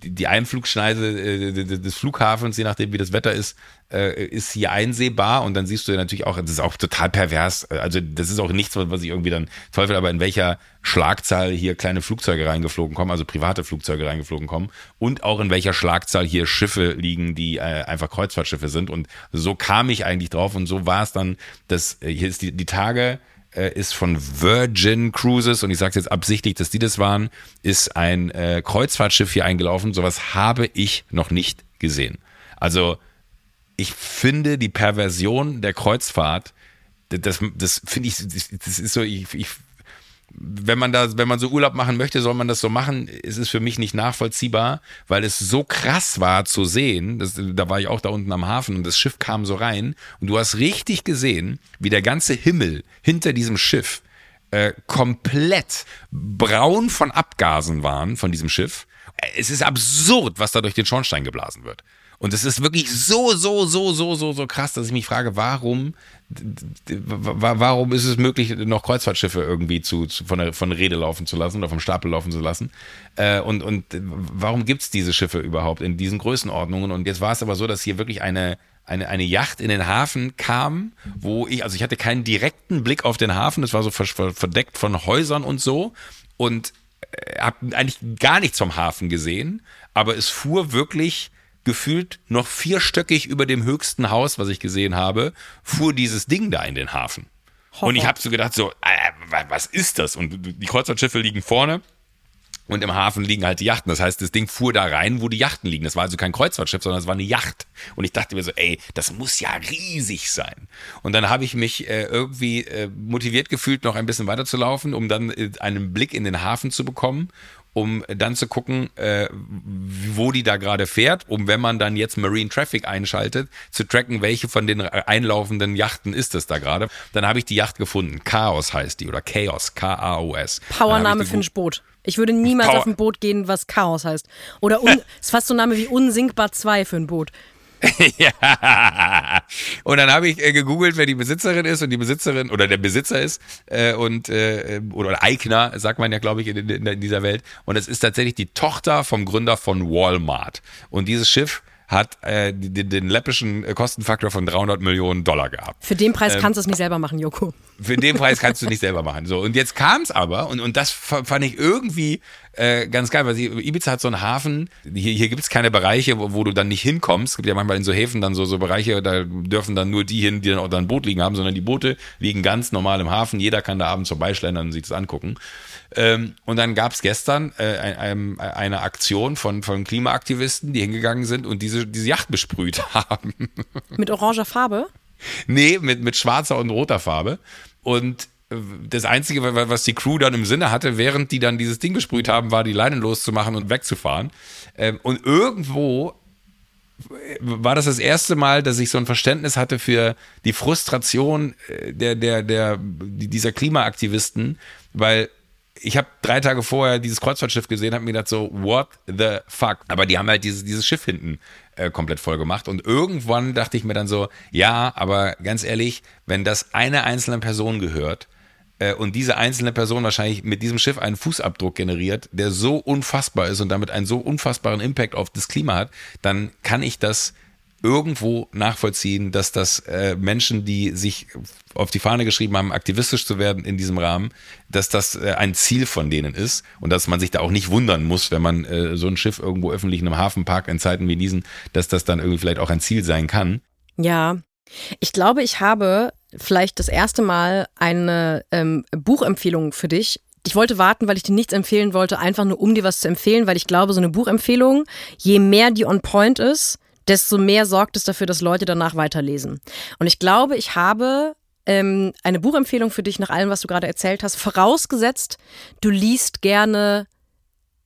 die Einflugschneise äh, des Flughafens, je nachdem wie das Wetter ist, äh, ist hier einsehbar. Und dann siehst du ja natürlich auch, das ist auch total pervers, also das ist auch nichts, was ich irgendwie dann teufel, aber in welcher Schlagzahl hier kleine Flugzeuge reingeflogen kommen, also private Flugzeuge reingeflogen kommen. Und auch in welcher Schlagzahl hier Schiffe liegen, die einfach Kreuzfahrtschiffe sind. Und so kam ich eigentlich drauf. Und so war es dann, dass hier ist die, die Tage äh, ist von Virgin Cruises und ich sage jetzt absichtlich, dass die das waren, ist ein äh, Kreuzfahrtschiff hier eingelaufen. Sowas habe ich noch nicht gesehen. Also ich finde die Perversion der Kreuzfahrt, das, das finde ich, das ist so, ich, ich wenn man da, wenn man so Urlaub machen möchte, soll man das so machen. Es ist für mich nicht nachvollziehbar, weil es so krass war zu sehen. Das, da war ich auch da unten am Hafen und das Schiff kam so rein und du hast richtig gesehen, wie der ganze Himmel hinter diesem Schiff äh, komplett braun von Abgasen waren von diesem Schiff. Es ist absurd, was da durch den Schornstein geblasen wird. Und es ist wirklich so, so, so, so, so, so krass, dass ich mich frage, warum, warum ist es möglich, noch Kreuzfahrtschiffe irgendwie zu, zu von, der, von Rede laufen zu lassen oder vom Stapel laufen zu lassen? Äh, und, und warum gibt's diese Schiffe überhaupt in diesen Größenordnungen? Und jetzt war es aber so, dass hier wirklich eine, eine, eine Yacht in den Hafen kam, wo ich, also ich hatte keinen direkten Blick auf den Hafen, das war so ver- ver- verdeckt von Häusern und so. Und habe eigentlich gar nichts vom Hafen gesehen, aber es fuhr wirklich gefühlt noch vierstöckig über dem höchsten Haus, was ich gesehen habe, fuhr dieses Ding da in den Hafen. Und ich habe so gedacht, so, äh, wa- was ist das? Und die Kreuzfahrtschiffe liegen vorne und im Hafen liegen halt die Yachten. Das heißt, das Ding fuhr da rein, wo die Yachten liegen. Das war also kein Kreuzfahrtschiff, sondern es war eine Yacht. Und ich dachte mir so, ey, das muss ja riesig sein. Und dann habe ich mich äh, irgendwie äh, motiviert gefühlt, noch ein bisschen weiterzulaufen, um dann äh, einen Blick in den Hafen zu bekommen, um dann zu gucken, äh, wo die da gerade fährt, um wenn man dann jetzt Marine Traffic einschaltet, zu tracken, welche von den einlaufenden Yachten ist es da gerade. Dann habe ich die Yacht gefunden. Chaos heißt die oder Chaos, K-A-O-S. Powername für ein Boot. Ich würde niemals Power- auf ein Boot gehen, was Chaos heißt. Oder un ist fast so ein Name wie Unsinkbar 2 für ein Boot. ja. Und dann habe ich äh, gegoogelt, wer die Besitzerin ist und die Besitzerin oder der Besitzer ist äh, und äh, oder Eigner, sagt man ja, glaube ich, in, in, in dieser Welt. Und es ist tatsächlich die Tochter vom Gründer von Walmart. Und dieses Schiff hat äh, den, den läppischen Kostenfaktor von 300 Millionen Dollar gehabt. Für den Ähm. Preis kannst du es nicht selber machen, Joko. für den Preis kannst du nicht selber machen. So, und jetzt kam es aber, und, und das fand ich irgendwie äh, ganz geil, weil sie, Ibiza hat so einen Hafen, hier, hier gibt es keine Bereiche, wo, wo, du dann nicht hinkommst. Es gibt ja manchmal in so Häfen dann so, so Bereiche, da dürfen dann nur die hin, die dann auch dann ein Boot liegen haben, sondern die Boote liegen ganz normal im Hafen. Jeder kann da abends vorbeischlendern und sich das angucken. Ähm, und dann gab es gestern äh, ein, ein, eine Aktion von, von Klimaaktivisten, die hingegangen sind und diese, diese Yacht besprüht haben. Mit oranger Farbe? Nee, mit, mit schwarzer und roter Farbe. Und das Einzige, was die Crew dann im Sinne hatte, während die dann dieses Ding gesprüht haben, war die Leinen loszumachen und wegzufahren. Ähm, und irgendwo war das das erste Mal, dass ich so ein Verständnis hatte für die Frustration äh, der, der, der, dieser Klimaaktivisten, weil ich habe drei Tage vorher dieses Kreuzfahrtschiff gesehen, habe mir gedacht so, what the fuck? Aber die haben halt dieses, dieses Schiff hinten äh, komplett voll gemacht. Und irgendwann dachte ich mir dann so, ja, aber ganz ehrlich, wenn das eine einzelne Person gehört äh, und diese einzelne Person wahrscheinlich mit diesem Schiff einen Fußabdruck generiert, der so unfassbar ist und damit einen so unfassbaren Impact auf das Klima hat, dann kann ich das irgendwo nachvollziehen, dass das äh, Menschen, die sich auf die Fahne geschrieben haben, aktivistisch zu werden in diesem Rahmen, dass das äh, ein Ziel von denen ist und dass man sich da auch nicht wundern muss, wenn man äh, so ein Schiff irgendwo öffentlich in einem Hafen parkt in Zeiten wie diesen, dass das dann irgendwie vielleicht auch ein Ziel sein kann. Ja, ich glaube, ich habe vielleicht das erste Mal eine ähm, Buchempfehlung für dich ich wollte warten, weil ich dir nichts empfehlen wollte, einfach nur um dir was zu empfehlen, weil ich glaube, so eine Buchempfehlung, je mehr die on point ist, desto mehr sorgt es dafür, dass Leute danach weiterlesen. Und ich glaube, ich habe ähm, eine Buchempfehlung für dich nach allem, was du gerade erzählt hast, vorausgesetzt, du liest gerne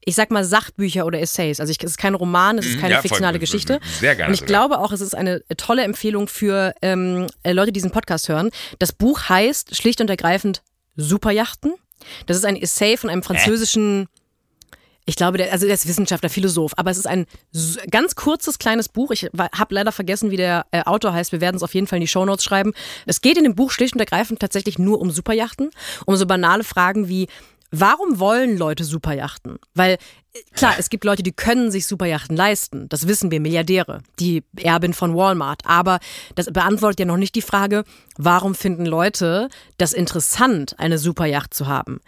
ich sag mal Sachbücher oder Essays. Also ich, es ist kein Roman, es ist mhm. keine ja, fiktionale Geschichte. Sehr gerne. Und ich sogar. glaube auch, es ist eine tolle Empfehlung für ähm, äh, Leute, die diesen Podcast hören. Das Buch heißt schlicht und ergreifend Superjachten. Das ist ein Essay von einem französischen äh? Ich glaube, der, also der ist Wissenschaftler, Philosoph, aber es ist ein ganz kurzes, kleines Buch. Ich habe leider vergessen, wie der äh, Autor heißt. Wir werden es auf jeden Fall in die Shownotes schreiben. Es geht in dem Buch schlicht und ergreifend tatsächlich nur um Superjachten, um so banale Fragen wie, warum wollen Leute Superjachten? Weil Klar, es gibt Leute, die können sich Superjachten leisten. Das wissen wir, Milliardäre, die Erbin von Walmart. Aber das beantwortet ja noch nicht die Frage, warum finden Leute das interessant, eine Superjacht zu haben?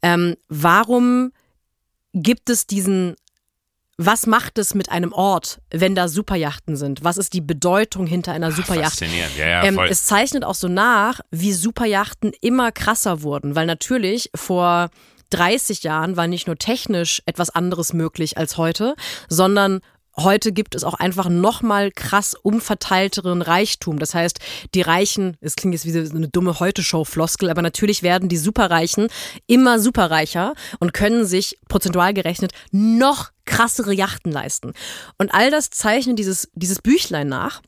Ähm, warum gibt es diesen was macht es mit einem Ort, wenn da Superjachten sind? Was ist die Bedeutung hinter einer Superjacht? Faszinierend, ja, ja, ähm, es zeichnet auch so nach, wie Superjachten immer krasser wurden, weil natürlich vor 30 Jahren war nicht nur technisch etwas anderes möglich als heute, sondern Heute gibt es auch einfach nochmal krass umverteilteren Reichtum. Das heißt, die Reichen, es klingt jetzt wie so eine dumme Heute-Show-Floskel, aber natürlich werden die Superreichen immer superreicher und können sich prozentual gerechnet noch krassere Yachten leisten. Und all das zeichnet dieses, dieses Büchlein nach.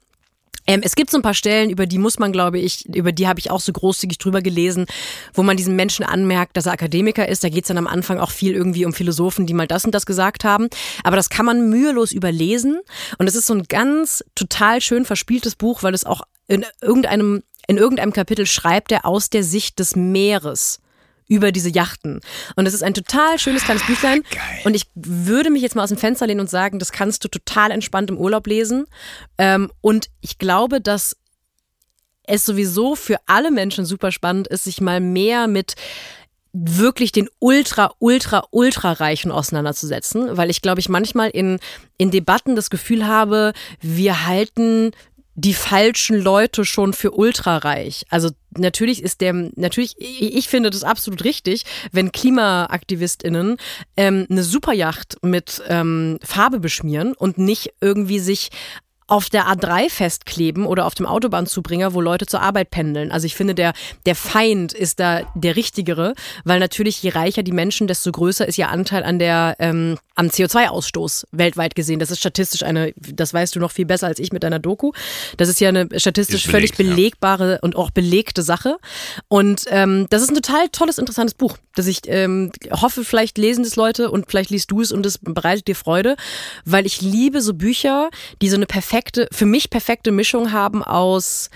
Ähm, es gibt so ein paar Stellen, über die muss man, glaube ich, über die habe ich auch so großzügig drüber gelesen, wo man diesem Menschen anmerkt, dass er Akademiker ist. Da geht es dann am Anfang auch viel irgendwie um Philosophen, die mal das und das gesagt haben. Aber das kann man mühelos überlesen. Und es ist so ein ganz total schön verspieltes Buch, weil es auch in irgendeinem, in irgendeinem Kapitel schreibt er aus der Sicht des Meeres über diese Yachten. Und es ist ein total schönes kleines ah, Büchlein. Geil. Und ich würde mich jetzt mal aus dem Fenster lehnen und sagen, das kannst du total entspannt im Urlaub lesen. Ähm, und ich glaube, dass es sowieso für alle Menschen super spannend ist, sich mal mehr mit wirklich den ultra, ultra, ultra Reichen auseinanderzusetzen, weil ich glaube, ich manchmal in, in Debatten das Gefühl habe, wir halten die falschen Leute schon für ultrareich. Also natürlich ist der, natürlich, ich finde das absolut richtig, wenn KlimaaktivistInnen ähm, eine Superjacht mit ähm, Farbe beschmieren und nicht irgendwie sich auf der A3 festkleben oder auf dem Autobahnzubringer, wo Leute zur Arbeit pendeln. Also ich finde, der, der Feind ist da der richtigere, weil natürlich je reicher die Menschen, desto größer ist ihr Anteil an der, ähm, am CO2-Ausstoß weltweit gesehen. Das ist statistisch eine, das weißt du noch viel besser als ich mit deiner Doku. Das ist ja eine statistisch belegt, völlig belegbare ja. und auch belegte Sache. Und ähm, das ist ein total tolles, interessantes Buch, das ich ähm, hoffe, vielleicht lesen das Leute und vielleicht liest du es und es bereitet dir Freude, weil ich liebe so Bücher, die so eine perfekte perfekte, für mich perfekte Mischung haben aus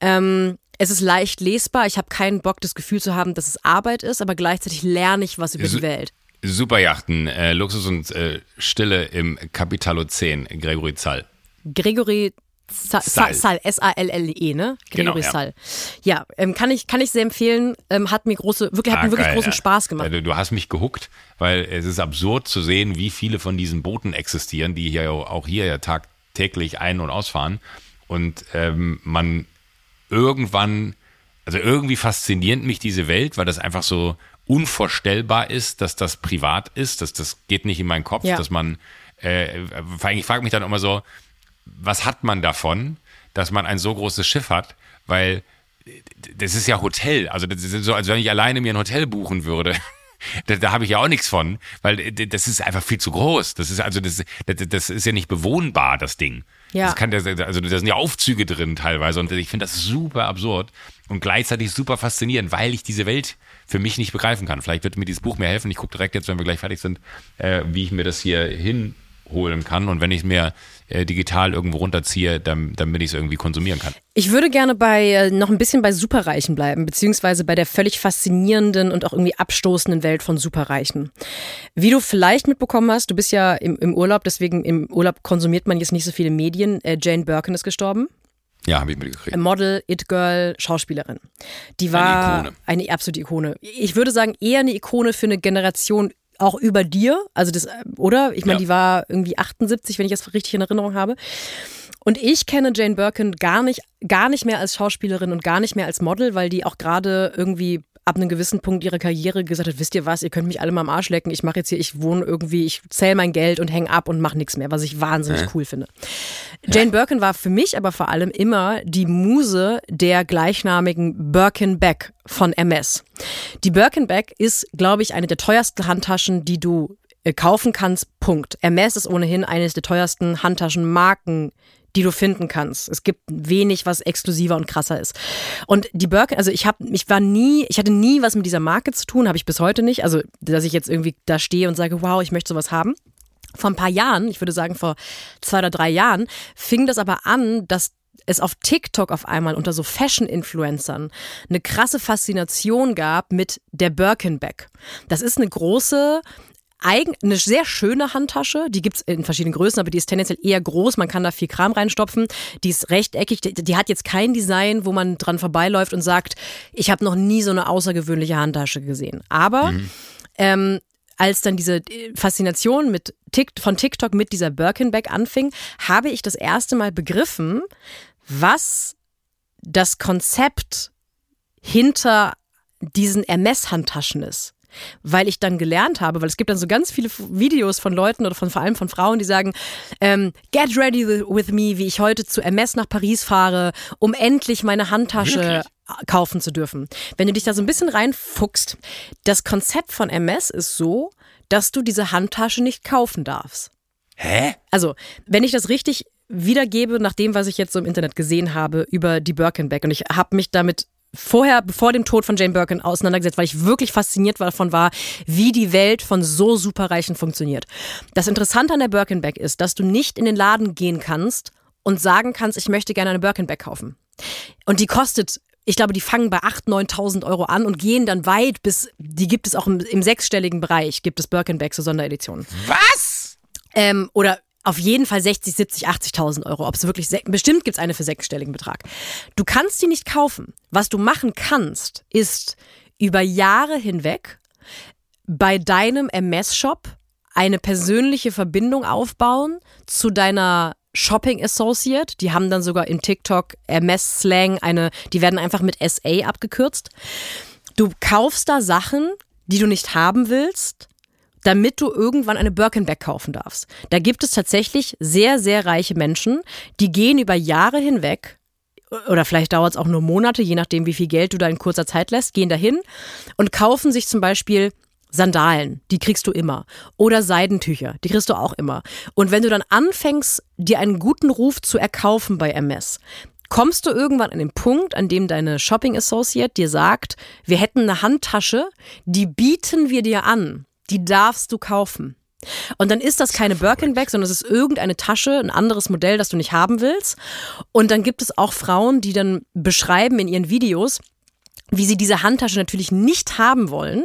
ähm, es ist leicht lesbar. Ich habe keinen Bock, das Gefühl zu haben, dass es Arbeit ist, aber gleichzeitig lerne ich was über Su die Welt. Superjachten, äh, Luxus und äh, Stille im Capitalo 10, Gregory Zall. Gregory Sal, Sal, Sal S-A-L-L-E, ne? Genau, Gregory ja. Sal. Ja, ähm, kann ich kann ich sehr empfehlen. Ähm, hat mir große, wirklich hat Ah, mir wirklich geil, großen ja. Spaß gemacht. Also, du hast mich gehuckt, weil es ist absurd zu sehen, wie viele von diesen Booten existieren, die hier auch hier ja tagtäglich ein- und ausfahren. Und ähm, man irgendwann, also irgendwie fasziniert mich diese Welt, weil das einfach so unvorstellbar ist, dass das privat ist, dass das geht nicht in meinen Kopf, Ja. dass man, äh, ich frage mich dann immer so, was hat man davon, dass man ein so großes Schiff hat, weil das ist ja Hotel, also das ist so, als wenn ich alleine mir ein Hotel buchen würde. Da, da habe ich ja auch nichts von, weil äh, das ist einfach viel zu groß. Das ist also das, das, das ist ja nicht bewohnbar, das Ding. Ja. Das kann, also da sind ja Aufzüge drin teilweise und ich finde das super absurd und gleichzeitig super faszinierend, weil ich diese Welt für mich nicht begreifen kann. Vielleicht wird mir dieses Buch mir helfen. Ich gucke direkt jetzt, wenn wir gleich fertig sind, äh, wie ich mir das hier hinholen kann und wenn ich es mir äh, digital irgendwo runterziehe, dann, damit ich es irgendwie konsumieren kann. Ich würde gerne bei äh, noch ein bisschen bei Superreichen bleiben, beziehungsweise bei der völlig faszinierenden und auch irgendwie abstoßenden Welt von Superreichen. Wie du vielleicht mitbekommen hast, du bist ja im, im Urlaub, deswegen im Urlaub konsumiert man jetzt nicht so viele Medien. Äh, Jane Birkin ist gestorben. Ja, habe ich mitgekriegt. Model, It-Girl, Schauspielerin. Die war Ikone. eine absolute Ikone. Ich würde sagen, eher eine Ikone für eine Generation auch über dir. Also das, oder? Ich meine, Ja. die war irgendwie 78, wenn ich das richtig in Erinnerung habe. Und ich kenne Jane Birkin gar nicht, gar nicht mehr als Schauspielerin und gar nicht mehr als Model, weil die auch gerade irgendwie ab einem gewissen Punkt ihrer Karriere gesagt hat, wisst ihr was, ihr könnt mich alle mal am Arsch lecken, ich mache jetzt hier, ich wohne irgendwie, ich zähle mein Geld und häng ab und mache nichts mehr, was ich wahnsinnig cool finde. Jane Birkin war für mich aber vor allem immer die Muse der gleichnamigen Birkin Bag von MS. Die Birkin Bag ist, glaube ich, eine der teuersten Handtaschen, die du äh, kaufen kannst. Punkt. MS ist ohnehin eines der teuersten Handtaschenmarken die du finden kannst. Es gibt wenig, was exklusiver und krasser ist. Und die Birkin, also ich habe, ich war nie, ich hatte nie was mit dieser Marke zu tun, habe ich bis heute nicht. Also, dass ich jetzt irgendwie da stehe und sage, wow, ich möchte sowas haben. Vor ein paar Jahren, ich würde sagen vor zwei oder drei Jahren, fing das aber an, dass es auf TikTok auf einmal unter so Fashion-Influencern eine krasse Faszination gab mit der Birkin-Bag. Das ist eine große, eigen, eine sehr schöne Handtasche. Die gibt's in verschiedenen Größen, aber die ist tendenziell eher groß. Man kann da viel Kram reinstopfen. Die ist rechteckig. Die, die hat jetzt kein Design, wo man dran vorbeiläuft und sagt, ich habe noch nie so eine außergewöhnliche Handtasche gesehen. Aber ähm, als dann diese Faszination mit Tik von TikTok mit dieser Birkin-Bag anfing, habe ich das erste Mal begriffen, was das Konzept hinter diesen Hermes-Handtaschen ist. Weil ich dann gelernt habe, weil es gibt dann so ganz viele Videos von Leuten oder von vor allem von Frauen, die sagen, ähm, get ready with me, wie ich heute zu Hermes nach Paris fahre, um endlich meine Handtasche Wirklich? kaufen zu dürfen. Wenn du dich da so ein bisschen reinfuchst, das Konzept von MS ist so, dass du diese Handtasche nicht kaufen darfst. Hä? Also, wenn ich das richtig wiedergebe, nach dem, was ich jetzt so im Internet gesehen habe über die Birkin Bag und ich habe mich damit vorher, bevor dem Tod von Jane Birkin auseinandergesetzt, weil ich wirklich fasziniert davon war, wie die Welt von so Superreichen funktioniert. Das Interessante an der Birkin Bag ist, dass du nicht in den Laden gehen kannst und sagen kannst, ich möchte gerne eine Birkin Bag kaufen. Und die kostet, ich glaube, die fangen bei 8.000, 9.000 Euro an und gehen dann weit bis, die gibt es auch im, im sechsstelligen Bereich, gibt es Birkin Bags, so Sondereditionen. Was? Ähm, oder auf jeden Fall 60, 70, 80.000 Euro. Ob es wirklich, bestimmt gibt es eine für sechsstelligen Betrag. Du kannst die nicht kaufen. Was du machen kannst, ist über Jahre hinweg bei deinem MS-Shop eine persönliche Verbindung aufbauen zu deiner Shopping Associate. Die haben dann sogar im TikTok MS-Slang eine, die werden einfach mit SA abgekürzt. Du kaufst da Sachen, die du nicht haben willst, damit du irgendwann eine Birkenback kaufen darfst. Da gibt es tatsächlich sehr, sehr reiche Menschen, die gehen über Jahre hinweg, oder vielleicht dauert es auch nur Monate, je nachdem, wie viel Geld du da in kurzer Zeit lässt, gehen dahin und kaufen sich zum Beispiel Sandalen, die kriegst du immer. Oder Seidentücher, die kriegst du auch immer. Und wenn du dann anfängst, dir einen guten Ruf zu erkaufen bei MS, kommst du irgendwann an den Punkt, an dem deine Shopping Associate dir sagt, wir hätten eine Handtasche, die bieten wir dir an, die darfst du kaufen. Und dann ist das keine Birkenbag, sondern es ist irgendeine Tasche, ein anderes Modell, das du nicht haben willst. Und dann gibt es auch Frauen, die dann beschreiben in ihren Videos, wie sie diese Handtasche natürlich nicht haben wollen,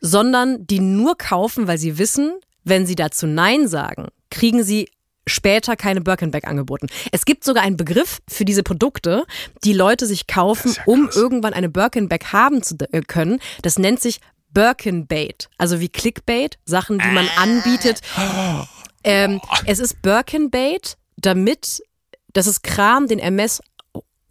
sondern die nur kaufen, weil sie wissen, wenn sie dazu Nein sagen, kriegen sie später keine Birkenback angeboten. Es gibt sogar einen Begriff für diese Produkte, die Leute sich kaufen, ja um irgendwann eine Birkenback haben zu äh, können. Das nennt sich Birkenbait, also wie Clickbait, Sachen, die man anbietet. Ähm, es ist Birkenbait, damit, das ist Kram, den Hermes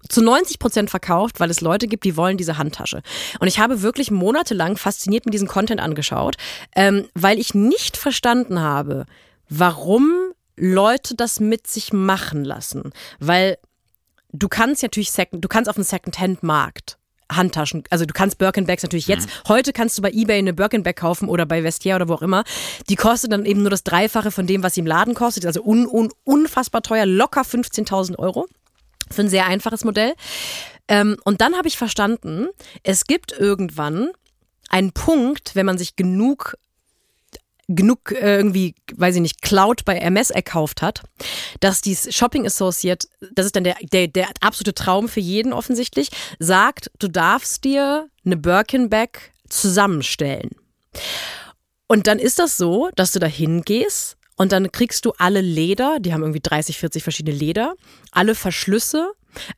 zu 90 Prozent verkauft, weil es Leute gibt, die wollen diese Handtasche. Und ich habe wirklich monatelang fasziniert mir diesen Content angeschaut, ähm, weil ich nicht verstanden habe, warum Leute das mit sich machen lassen. Weil du kannst natürlich Second, du kannst auf dem Second-Hand-Markt Handtaschen. Also du kannst Birkenbacks natürlich jetzt. Mhm. Heute kannst du bei eBay eine Birkenback kaufen oder bei Vestiaire oder wo auch immer. Die kostet dann eben nur das Dreifache von dem, was sie im Laden kostet. Also un, un, unfassbar teuer, locker 15.000 Euro. Für ein sehr einfaches Modell. Ähm, und dann habe ich verstanden, es gibt irgendwann einen Punkt, wenn man sich genug genug äh, irgendwie, weiß ich nicht, Cloud bei MS erkauft hat, dass die Shopping Associate, das ist dann der, der, der absolute Traum für jeden offensichtlich, sagt, du darfst dir eine Birkin-Bag zusammenstellen. Und dann ist das so, dass du da hingehst und dann kriegst du alle Leder, die haben irgendwie 30, 40 verschiedene Leder, alle Verschlüsse,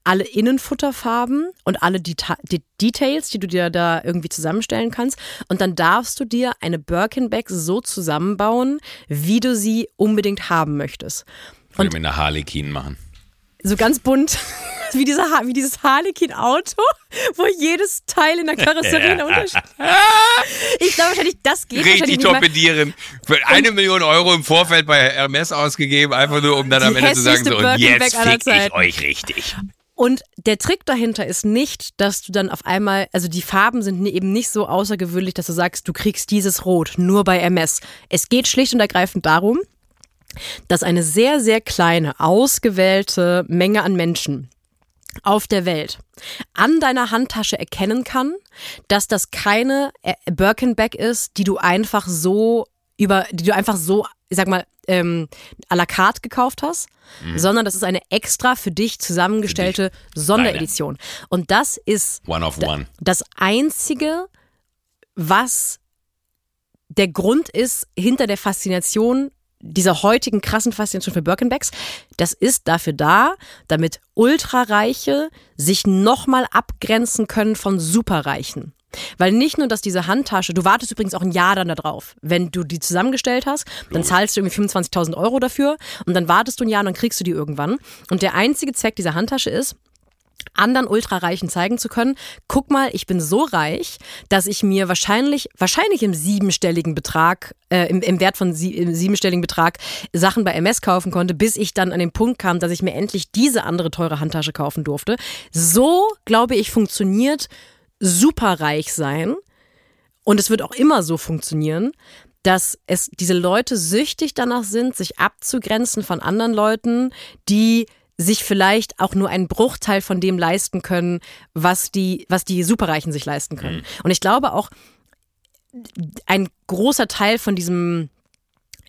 alle Innenfutterfarben und alle Deta die Details, die du dir da irgendwie zusammenstellen kannst. Und dann darfst du dir eine Birkin-Bag so zusammenbauen, wie du sie unbedingt haben möchtest. Und mit einer Harlequin machen. So ganz bunt, wie, diese wie dieses Harlequin-Auto, wo jedes Teil in der Karosserie einen Unterschied Ich glaube wahrscheinlich, das geht Richtig torpedieren. Für eine und Million Euro im Vorfeld bei Hermes ausgegeben, einfach nur, um dann am Ende zu sagen, so, und jetzt fick ich euch richtig. Und der Trick dahinter ist nicht, dass du dann auf einmal, also die Farben sind eben nicht so außergewöhnlich, dass du sagst, du kriegst dieses Rot nur bei MS. Es geht schlicht und ergreifend darum, dass eine sehr, sehr kleine, ausgewählte Menge an Menschen auf der Welt an deiner Handtasche erkennen kann, dass das keine äh, Birkenback ist, die du einfach so über, die du einfach so, ich sag mal, ähm, à la carte gekauft hast, mhm. sondern das ist eine extra für dich zusammengestellte für dich. Sonderedition. Deine. Und das ist one of one. das einzige, was der Grund ist hinter der Faszination dieser heutigen krassen Faszination für Birkenbacks, das ist dafür da, damit Ultrareiche sich nochmal abgrenzen können von Superreichen. Weil nicht nur, dass diese Handtasche, du wartest übrigens auch ein Jahr dann darauf. Wenn du die zusammengestellt hast, dann zahlst du irgendwie 25.000 Euro dafür und dann wartest du ein Jahr und dann kriegst du die irgendwann. Und der einzige Zweck dieser Handtasche ist, anderen Ultrareichen zeigen zu können, guck mal, ich bin so reich, dass ich mir wahrscheinlich, wahrscheinlich im siebenstelligen Betrag, äh, im, im Wert von sie, im siebenstelligen Betrag Sachen bei MS kaufen konnte, bis ich dann an den Punkt kam, dass ich mir endlich diese andere teure Handtasche kaufen durfte. So, glaube ich, funktioniert superreich sein. Und es wird auch immer so funktionieren, dass es diese Leute süchtig danach sind, sich abzugrenzen von anderen Leuten, die sich vielleicht auch nur einen Bruchteil von dem leisten können, was die, was die Superreichen sich leisten können. Mhm. Und ich glaube auch, ein großer Teil von diesem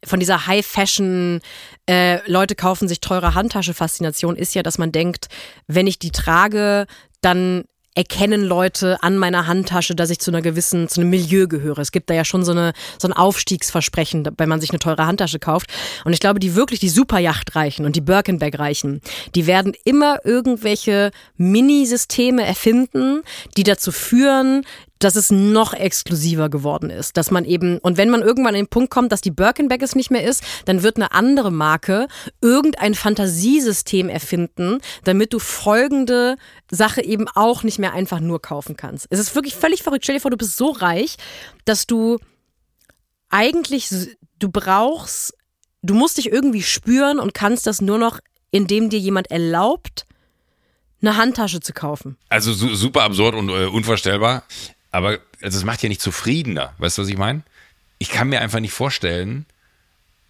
von dieser High Fashion äh, Leute kaufen sich teure Handtasche Faszination ist ja, dass man denkt, wenn ich die trage, dann erkennen Leute an meiner Handtasche, dass ich zu einer gewissen, zu einem Milieu gehöre. Es gibt da ja schon so, eine, so ein Aufstiegsversprechen, wenn man sich eine teure Handtasche kauft. Und ich glaube, die wirklich die Superjachtreichen und die Birkenberg-Reichen, die werden immer irgendwelche Mini-Systeme erfinden, die dazu führen, dass es noch exklusiver geworden ist. Dass man eben, und wenn man irgendwann an den Punkt kommt, dass die Birkenback es nicht mehr ist, dann wird eine andere Marke irgendein Fantasiesystem erfinden, damit du folgende Sache eben auch nicht mehr einfach nur kaufen kannst. Es ist wirklich völlig verrückt. Stell dir vor, du bist so reich, dass du eigentlich, du brauchst, du musst dich irgendwie spüren und kannst das nur noch, indem dir jemand erlaubt, eine Handtasche zu kaufen. Also super absurd und äh, unvorstellbar. Aber also es macht ja nicht zufriedener. Weißt du, was ich meine? Ich kann mir einfach nicht vorstellen,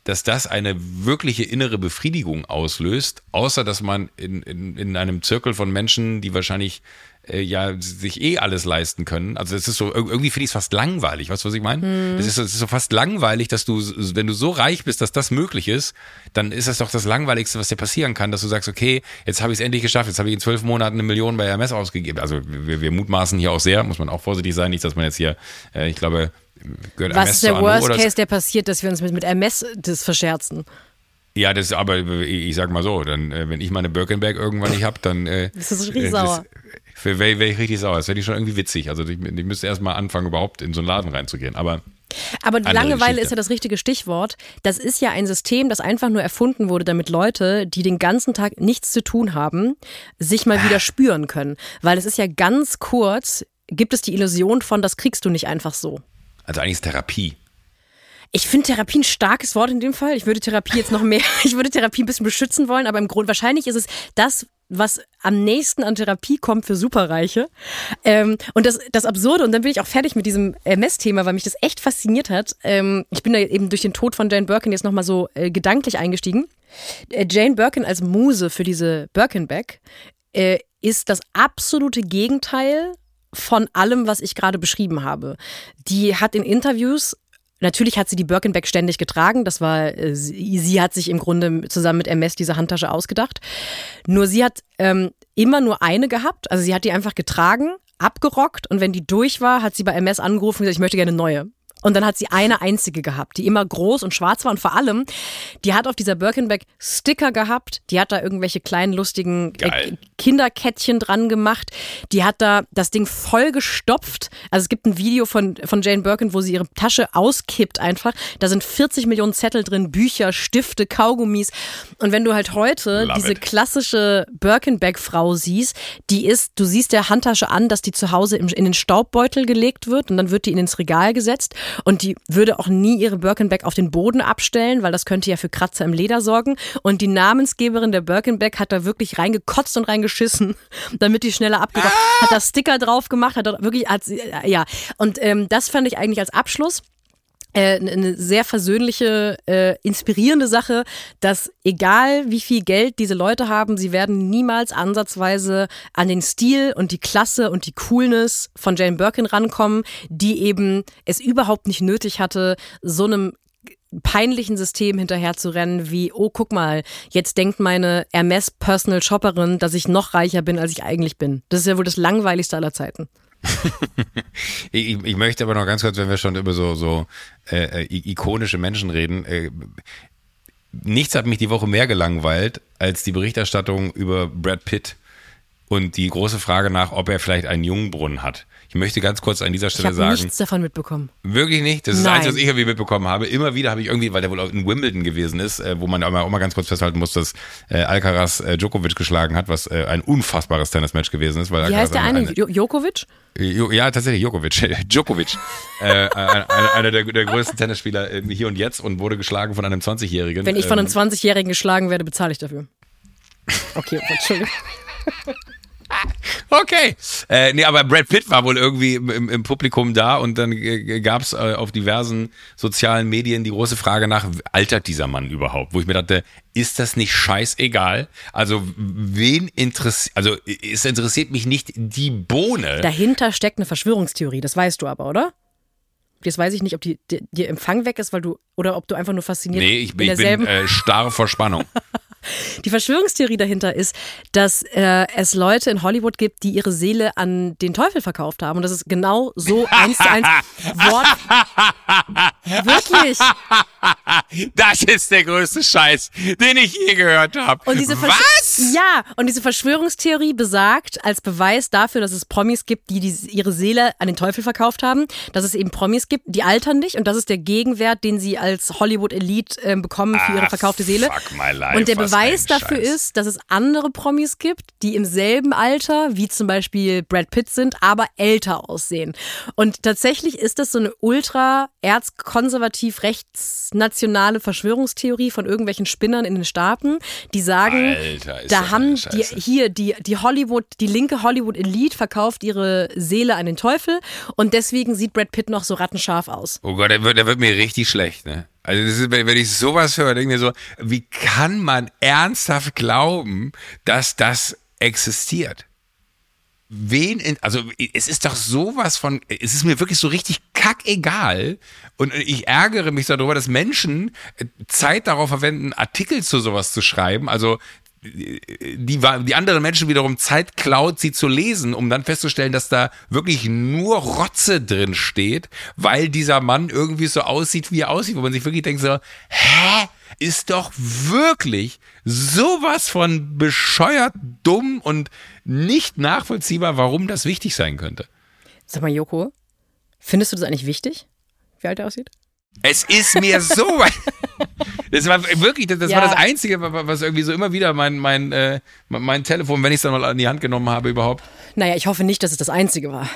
dass das eine wirkliche innere Befriedigung auslöst, außer dass man in, in, in einem Zirkel von Menschen, die wahrscheinlich äh, ja sich eh alles leisten können. Also es ist so, irgendwie finde ich es fast langweilig, weißt du, was ich meine? Hm. Es, ist, es ist so fast langweilig, dass du, wenn du so reich bist, dass das möglich ist, dann ist das doch das Langweiligste, was dir passieren kann, dass du sagst, okay, jetzt habe ich es endlich geschafft, jetzt habe ich in zwölf Monaten eine Million bei Hermes ausgegeben. Also wir, wir mutmaßen hier auch sehr, muss man auch vorsichtig sein, nicht, dass man jetzt hier, äh, ich glaube, gehört Was ist der Worst Case, der passiert, dass wir uns mit, mit Hermes das verscherzen? Ja, das aber ich sag mal so, dann äh, wenn ich meine Birkenberg irgendwann nicht hab, dann äh, das ist äh, sauer. Wäre wär ich richtig sauer. Das fände ich schon irgendwie witzig. Also ich, ich müsste erst mal anfangen, überhaupt in so einen Laden reinzugehen. Aber aber die Langeweile ist ja das richtige Stichwort. Das ist ja ein System, das einfach nur erfunden wurde, damit Leute, die den ganzen Tag nichts zu tun haben, sich mal wieder spüren können. Weil es ist ja ganz kurz, gibt es die Illusion von, das kriegst du nicht einfach so. Also eigentlich ist Therapie. Ich finde Therapie ein starkes Wort in dem Fall. Ich würde Therapie jetzt noch mehr, ich würde Therapie ein bisschen beschützen wollen, aber im Grunde wahrscheinlich ist es das, was am nächsten an Therapie kommt für Superreiche. Ähm, und das, das Absurde, und dann bin ich auch fertig mit diesem MS-Thema, weil mich das echt fasziniert hat. Ähm, ich bin da eben durch den Tod von Jane Birkin jetzt nochmal so äh, gedanklich eingestiegen. Äh, Jane Birkin als Muse für diese Birkenback äh, ist das absolute Gegenteil von allem, was ich gerade beschrieben habe. Die hat in Interviews Natürlich hat sie die Birkenback ständig getragen. Das war, äh, sie, sie, hat sich im Grunde zusammen mit MS diese Handtasche ausgedacht. Nur sie hat ähm, immer nur eine gehabt. Also sie hat die einfach getragen, abgerockt und wenn die durch war, hat sie bei MS angerufen und gesagt, ich möchte gerne eine neue. Und dann hat sie eine einzige gehabt, die immer groß und schwarz war. Und vor allem, die hat auf dieser Birkenback Sticker gehabt. Die hat da irgendwelche kleinen, lustigen äh, Kinderkettchen dran gemacht. Die hat da das Ding voll gestopft. Also es gibt ein Video von, von Jane Birkin, wo sie ihre Tasche auskippt einfach. Da sind 40 Millionen Zettel drin, Bücher, Stifte, Kaugummis. Und wenn du halt heute Love diese it. klassische Birkenback-Frau siehst, die ist, du siehst der Handtasche an, dass die zu Hause in den Staubbeutel gelegt wird und dann wird die in ins Regal gesetzt. Und die würde auch nie ihre Birkenback auf den Boden abstellen, weil das könnte ja für Kratzer im Leder sorgen. Und die Namensgeberin der Birkenback hat da wirklich reingekotzt und reingeschissen, damit die schneller abgebracht. Ah! Hat da Sticker drauf gemacht, hat wirklich, hat, ja. Und ähm, das fand ich eigentlich als Abschluss äh, eine sehr versöhnliche, äh, inspirierende Sache, dass egal wie viel Geld diese Leute haben, sie werden niemals ansatzweise an den Stil und die Klasse und die Coolness von Jane Birkin rankommen, die eben es überhaupt nicht nötig hatte, so einem peinlichen System hinterherzurennen, wie, oh, guck mal, jetzt denkt meine Hermes Personal Shopperin, dass ich noch reicher bin, als ich eigentlich bin. Das ist ja wohl das langweiligste aller Zeiten. ich, ich, möchte aber noch ganz kurz, wenn wir schon über so, so äh, äh ikonische Menschen reden, äh, nichts hat mich die Woche mehr gelangweilt als die Berichterstattung über Brad Pitt und die große Frage nach, ob er vielleicht einen Jungbrunnen hat. Ich möchte ganz kurz an dieser Stelle ich sagen. Ich habe nichts davon mitbekommen. Wirklich nicht? Das ist Nein. das Einzige, was ich irgendwie mitbekommen habe. Immer wieder habe ich irgendwie, weil der wohl in Wimbledon gewesen ist, äh, wo man auch mal, ganz kurz festhalten muss, dass äh, Alcaraz äh, Djokovic geschlagen hat, was ein unfassbares Tennismatch gewesen ist. Weil Wie Alcaraz heißt der eine? eine Djokovic? Ja, tatsächlich, Djokovic. Djokovic. äh, einer, einer der, der, größten Tennisspieler hier und jetzt und wurde geschlagen von einem 20-Jährigen. Wenn ich von einem 20-Jährigen ähm, geschlagen werde, bezahle ich dafür. Okay, Entschuldigung. Okay. Äh, nee, aber Brad Pitt war wohl irgendwie im, im Publikum da und dann gab es äh, auf diversen sozialen Medien die große Frage nach, altert dieser Mann überhaupt? Wo ich mir dachte, ist das nicht scheißegal? Also, wen interessiert, also es interessiert mich nicht die Bohne. Dahinter steckt eine Verschwörungstheorie, das weißt du aber, oder? Jetzt weiß ich nicht, ob die, die, die Empfang weg ist, weil du, oder ob du einfach nur fasziniert Nee, ich, ich bin äh, starr vor Spannung. Die Verschwörungstheorie dahinter ist, dass äh, es Leute in Hollywood gibt, die ihre Seele an den Teufel verkauft haben. Und das ist genau so eins zu eins Wort. Wirklich. Das ist der größte Scheiß, den ich je gehört habe. Was? Ja, und diese Verschwörungstheorie besagt, als Beweis dafür, dass es Promis gibt, die, die ihre Seele an den Teufel verkauft haben, dass es eben Promis gibt, die altern nicht und das ist der Gegenwert, den sie als Hollywood-Elite äh, bekommen für ihre verkaufte Seele. Fuck my life, und der Beweis dafür Scheiß. ist, dass es andere Promis gibt, die im selben Alter, wie zum Beispiel Brad Pitt sind, aber älter aussehen. Und tatsächlich ist das so eine ultra erzkonservativ rechtsnationale Verschwörungstheorie von irgendwelchen Spinnern in den Staaten, die sagen, Alter, da haben die hier die die Hollywood, die linke Hollywood Elite verkauft ihre Seele an den Teufel und deswegen sieht Brad Pitt noch so rattenscharf aus. Oh Gott, der wird, der wird mir richtig schlecht, ne? Also ist, wenn ich sowas höre, denke ich mir so, wie kann man ernsthaft glauben, dass das existiert? Wen, in, also es ist doch sowas von, es ist mir wirklich so richtig kackegal und ich ärgere mich darüber, dass Menschen Zeit darauf verwenden, Artikel zu sowas zu schreiben, also die, die anderen Menschen wiederum Zeit klaut, sie zu lesen, um dann festzustellen, dass da wirklich nur Rotze drin steht, weil dieser Mann irgendwie so aussieht, wie er aussieht, wo man sich wirklich denkt so, hä? ist doch wirklich sowas von bescheuert, dumm und nicht nachvollziehbar, warum das wichtig sein könnte. Sag mal, Joko, findest du das eigentlich wichtig, wie alt er aussieht? Es ist mir so. das war wirklich, das, das ja. war das Einzige, was irgendwie so immer wieder mein, mein, äh, mein Telefon, wenn ich es dann mal in die Hand genommen habe, überhaupt. Naja, ich hoffe nicht, dass es das Einzige war.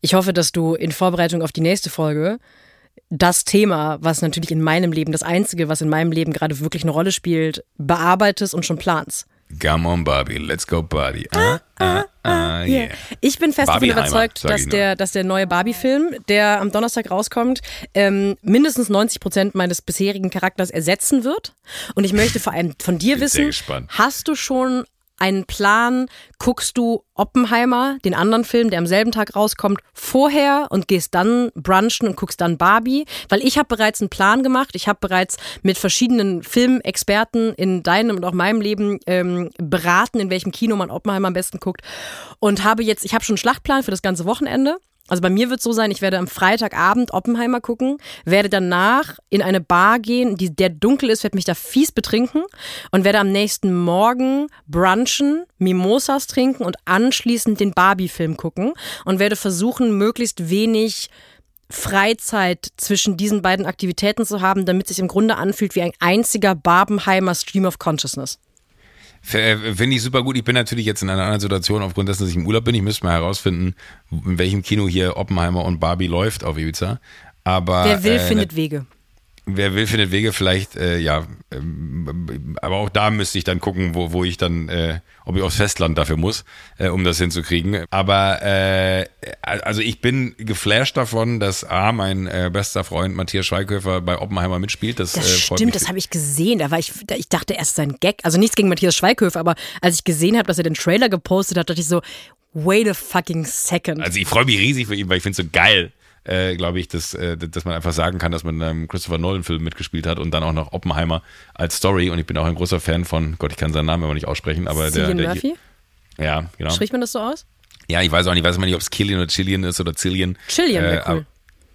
Ich hoffe, dass du in Vorbereitung auf die nächste Folge das Thema, was natürlich in meinem Leben, das Einzige, was in meinem Leben gerade wirklich eine Rolle spielt, bearbeitest und schon planst. Come on, Barbie, let's go Party. Ah, ah, ah, yeah. Ich bin fest davon überzeugt, dass der, dass der neue Barbie-Film, der am Donnerstag rauskommt, ähm, mindestens 90 Prozent meines bisherigen Charakters ersetzen wird. Und ich möchte vor allem von dir wissen, hast du schon einen Plan? Guckst du Oppenheimer, den anderen Film, der am selben Tag rauskommt, vorher und gehst dann brunchen und guckst dann Barbie? Weil ich habe bereits einen Plan gemacht. Ich habe bereits mit verschiedenen Filmexperten in deinem und auch meinem Leben ähm, beraten, in welchem Kino man Oppenheimer am besten guckt. Und habe jetzt, ich habe schon einen Schlachtplan für das ganze Wochenende. Also bei mir wird es so sein, ich werde am Freitagabend Oppenheimer gucken, werde danach in eine Bar gehen, die der dunkel ist, werde mich da fies betrinken und werde am nächsten Morgen brunchen, Mimosas trinken und anschließend den Barbie-Film gucken und werde versuchen, möglichst wenig Freizeit zwischen diesen beiden Aktivitäten zu haben, damit sich im Grunde anfühlt wie ein einziger Barbenheimer Stream of Consciousness. Äh, finde ich super gut. Ich bin natürlich jetzt in einer anderen Situation aufgrund dessen, dass ich im Urlaub bin. Ich müsste mal herausfinden, in welchem Kino hier Oppenheimer und Barbie läuft auf Ibiza. Aber, Wer will, äh, findet Wege. Wer will, findet Wege vielleicht, äh, ja, ähm, aber auch da müsste ich dann gucken, wo, wo ich dann, äh, ob ich aufs Festland dafür muss, äh, um das hinzukriegen. Aber äh, also ich bin geflasht davon, dass A, mein äh, bester Freund Matthias Schweighöfer bei Oppenheimer mitspielt. Das, das äh, stimmt, das habe ich gesehen. Da war ich, ich dachte erst sein Gag, also nichts gegen Matthias Schweighöfer, aber als ich gesehen habe, dass er den Trailer gepostet hat, dachte ich so, wait a fucking second. Also ich freue mich riesig für ihn, weil ich finde es so geil äh, glaube ich, dass, äh, dass man einfach sagen kann, dass man in einem Christopher Nolan-Film mitgespielt hat und dann auch noch Oppenheimer als Story. Und ich bin auch ein großer Fan von, Gott, ich kann seinen Namen immer nicht aussprechen, aber Cillian der. der Murphy? Ja, genau. Spricht man das so aus? Ja, ich weiß auch nicht, weiß man nicht, ob es Killian oder Chillian ist oder Cillian. Chillian äh, cool.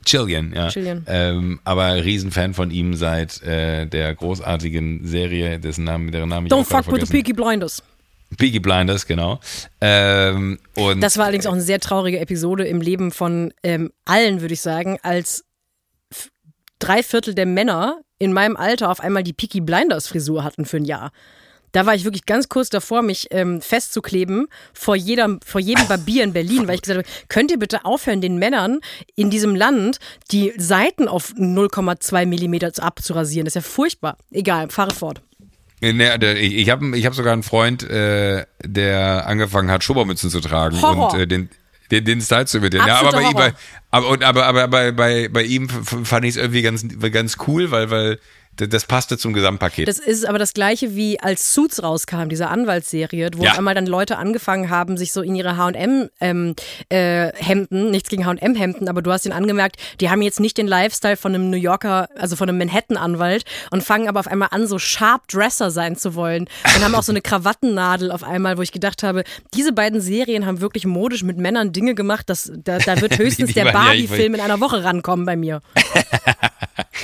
Chillian, ja. Chillian. Ähm, aber Riesenfan von ihm seit äh, der großartigen Serie, dessen Namen, deren Namen ich Don't fuck with the Peaky Blinders. Peaky Blinders, genau. Ähm, und das war allerdings auch eine sehr traurige Episode im Leben von ähm, allen, würde ich sagen, als drei Viertel der Männer in meinem Alter auf einmal die Peaky Blinders Frisur hatten für ein Jahr. Da war ich wirklich ganz kurz davor, mich ähm, festzukleben vor, jeder, vor jedem Barbier in Berlin, weil ich gesagt habe, könnt ihr bitte aufhören, den Männern in diesem Land die Seiten auf 0,2 Millimeter abzurasieren. Das ist ja furchtbar. Egal, fahre fort. Ne, ich habe ich hab sogar einen Freund, äh, der angefangen hat, Schobermützen zu tragen Horror. und äh, den, den, den Style zu imitieren. Ja, aber bei, bei, aber, aber, aber bei, bei, bei ihm fand ich es irgendwie ganz, ganz cool, weil, weil das passte zum Gesamtpaket. Das ist aber das gleiche wie als Suits rauskam, diese Anwaltsserie, wo ja. einmal dann Leute angefangen haben, sich so in ihre H&M ähm, äh, Hemden, nichts gegen H&M Hemden, aber du hast ihn angemerkt, die haben jetzt nicht den Lifestyle von einem New Yorker, also von einem Manhattan Anwalt und fangen aber auf einmal an, so sharp Dresser sein zu wollen und haben auch so eine Krawattennadel auf einmal, wo ich gedacht habe, diese beiden Serien haben wirklich modisch mit Männern Dinge gemacht, dass da, da wird höchstens der Barbie-Film in einer Woche rankommen bei mir.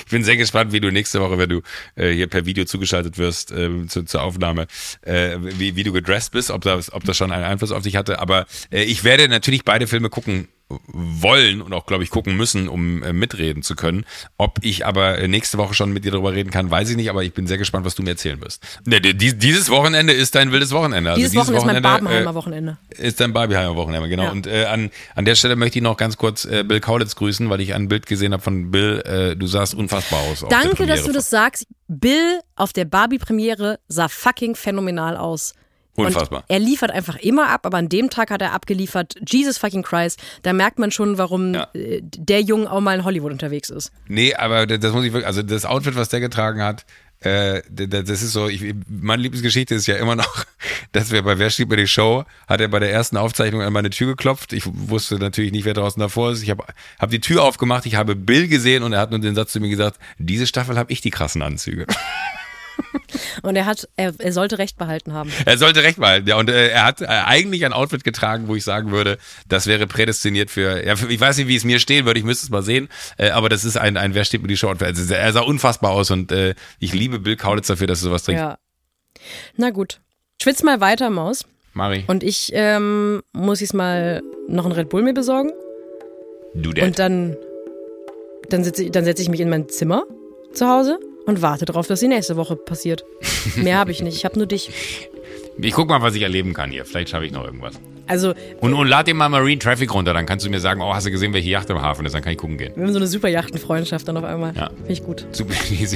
ich bin sehr gespannt, wie du nächste Woche, wenn du äh, hier per Video zugeschaltet wirst äh, zu, zur Aufnahme, äh, wie, wie du gedressed bist, ob das, ob das schon einen Einfluss auf dich hatte. Aber äh, ich werde natürlich beide Filme gucken wollen und auch, glaube ich, gucken müssen, um äh, mitreden zu können. Ob ich aber äh, nächste Woche schon mit dir darüber reden kann, weiß ich nicht, aber ich bin sehr gespannt, was du mir erzählen wirst. Ne, dieses Wochenende ist dein wildes Wochenende. Also dieses, dieses Wochenende, ist mein Barbenheimer äh, Wochenende. Ist dein Barbenheimer Wochenende, genau. Ja. Und äh, an, an der Stelle möchte ich noch ganz kurz äh, Bill Kaulitz grüßen, weil ich ein Bild gesehen habe von Bill. Äh, du sahst unfassbar aus. Danke, dass du das sagst. Bill auf der Barbie-Premiere sah fucking phänomenal aus. Unfassbar. Und er liefert einfach immer ab, aber an dem Tag hat er abgeliefert. Jesus fucking Christ. Da merkt man schon, warum ja. Äh, der Junge auch mal in Hollywood unterwegs ist. Nee, aber das muss ich wirklich, also das Outfit, was der getragen hat, äh, das ist so, ich, meine Lieblingsgeschichte ist ja immer noch, dass wir bei Wer steht bei die Show, hat er bei der ersten Aufzeichnung an meine Tür geklopft. Ich wusste natürlich nicht, wer draußen davor ist. Ich habe hab die Tür aufgemacht, ich habe Bill gesehen und er hat nur den Satz zu mir gesagt, diese Staffel habe ich die krassen Anzüge. Und er hat, er, er sollte Recht behalten haben. Er sollte recht behalten, ja. Und äh, er hat äh, eigentlich ein Outfit getragen, wo ich sagen würde, das wäre prädestiniert für, ja, für, ich weiß nicht, wie es mir stehen würde, ich müsste es mal sehen, äh, aber das ist ein, ein Wer steht mir die Show. Also, er sah unfassbar aus und äh, ich liebe Bill Kaulitz dafür, dass er sowas trinkt. Ja. Na gut. Schwitz mal weiter, Maus. Mari, Und ich ähm, muss jetzt mal noch einen Red Bull mir besorgen. du der. Und dann, dann, sitze ich, dann setze ich mich in mein Zimmer zu Hause und warte darauf, dass die nächste Woche passiert. Mehr habe ich nicht. Ich habe nur dich. Ich guck mal, was ich erleben kann hier. Vielleicht schaffe ich noch irgendwas. Also, Und, und lad dir mal Marine Traffic runter, dann kannst du mir sagen, oh, hast du gesehen, welche Yacht im Hafen ist, dann kann ich gucken gehen. wir haben so eine super Yachtenfreundschaft dann auf einmal. Ja. Finde ich gut. Super, die,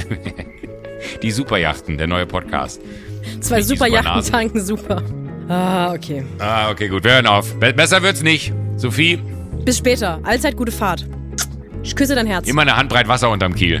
die Superjachten, der neue Podcast. Zwei die super tanken super. Ah, okay. Ah, okay, gut, wir hören auf. Be besser wird's nicht. Sophie, Bis später. Allzeit gute Fahrt. Ich küsse dein Herz. immer eine Handbreit Wasser unterm Kiel.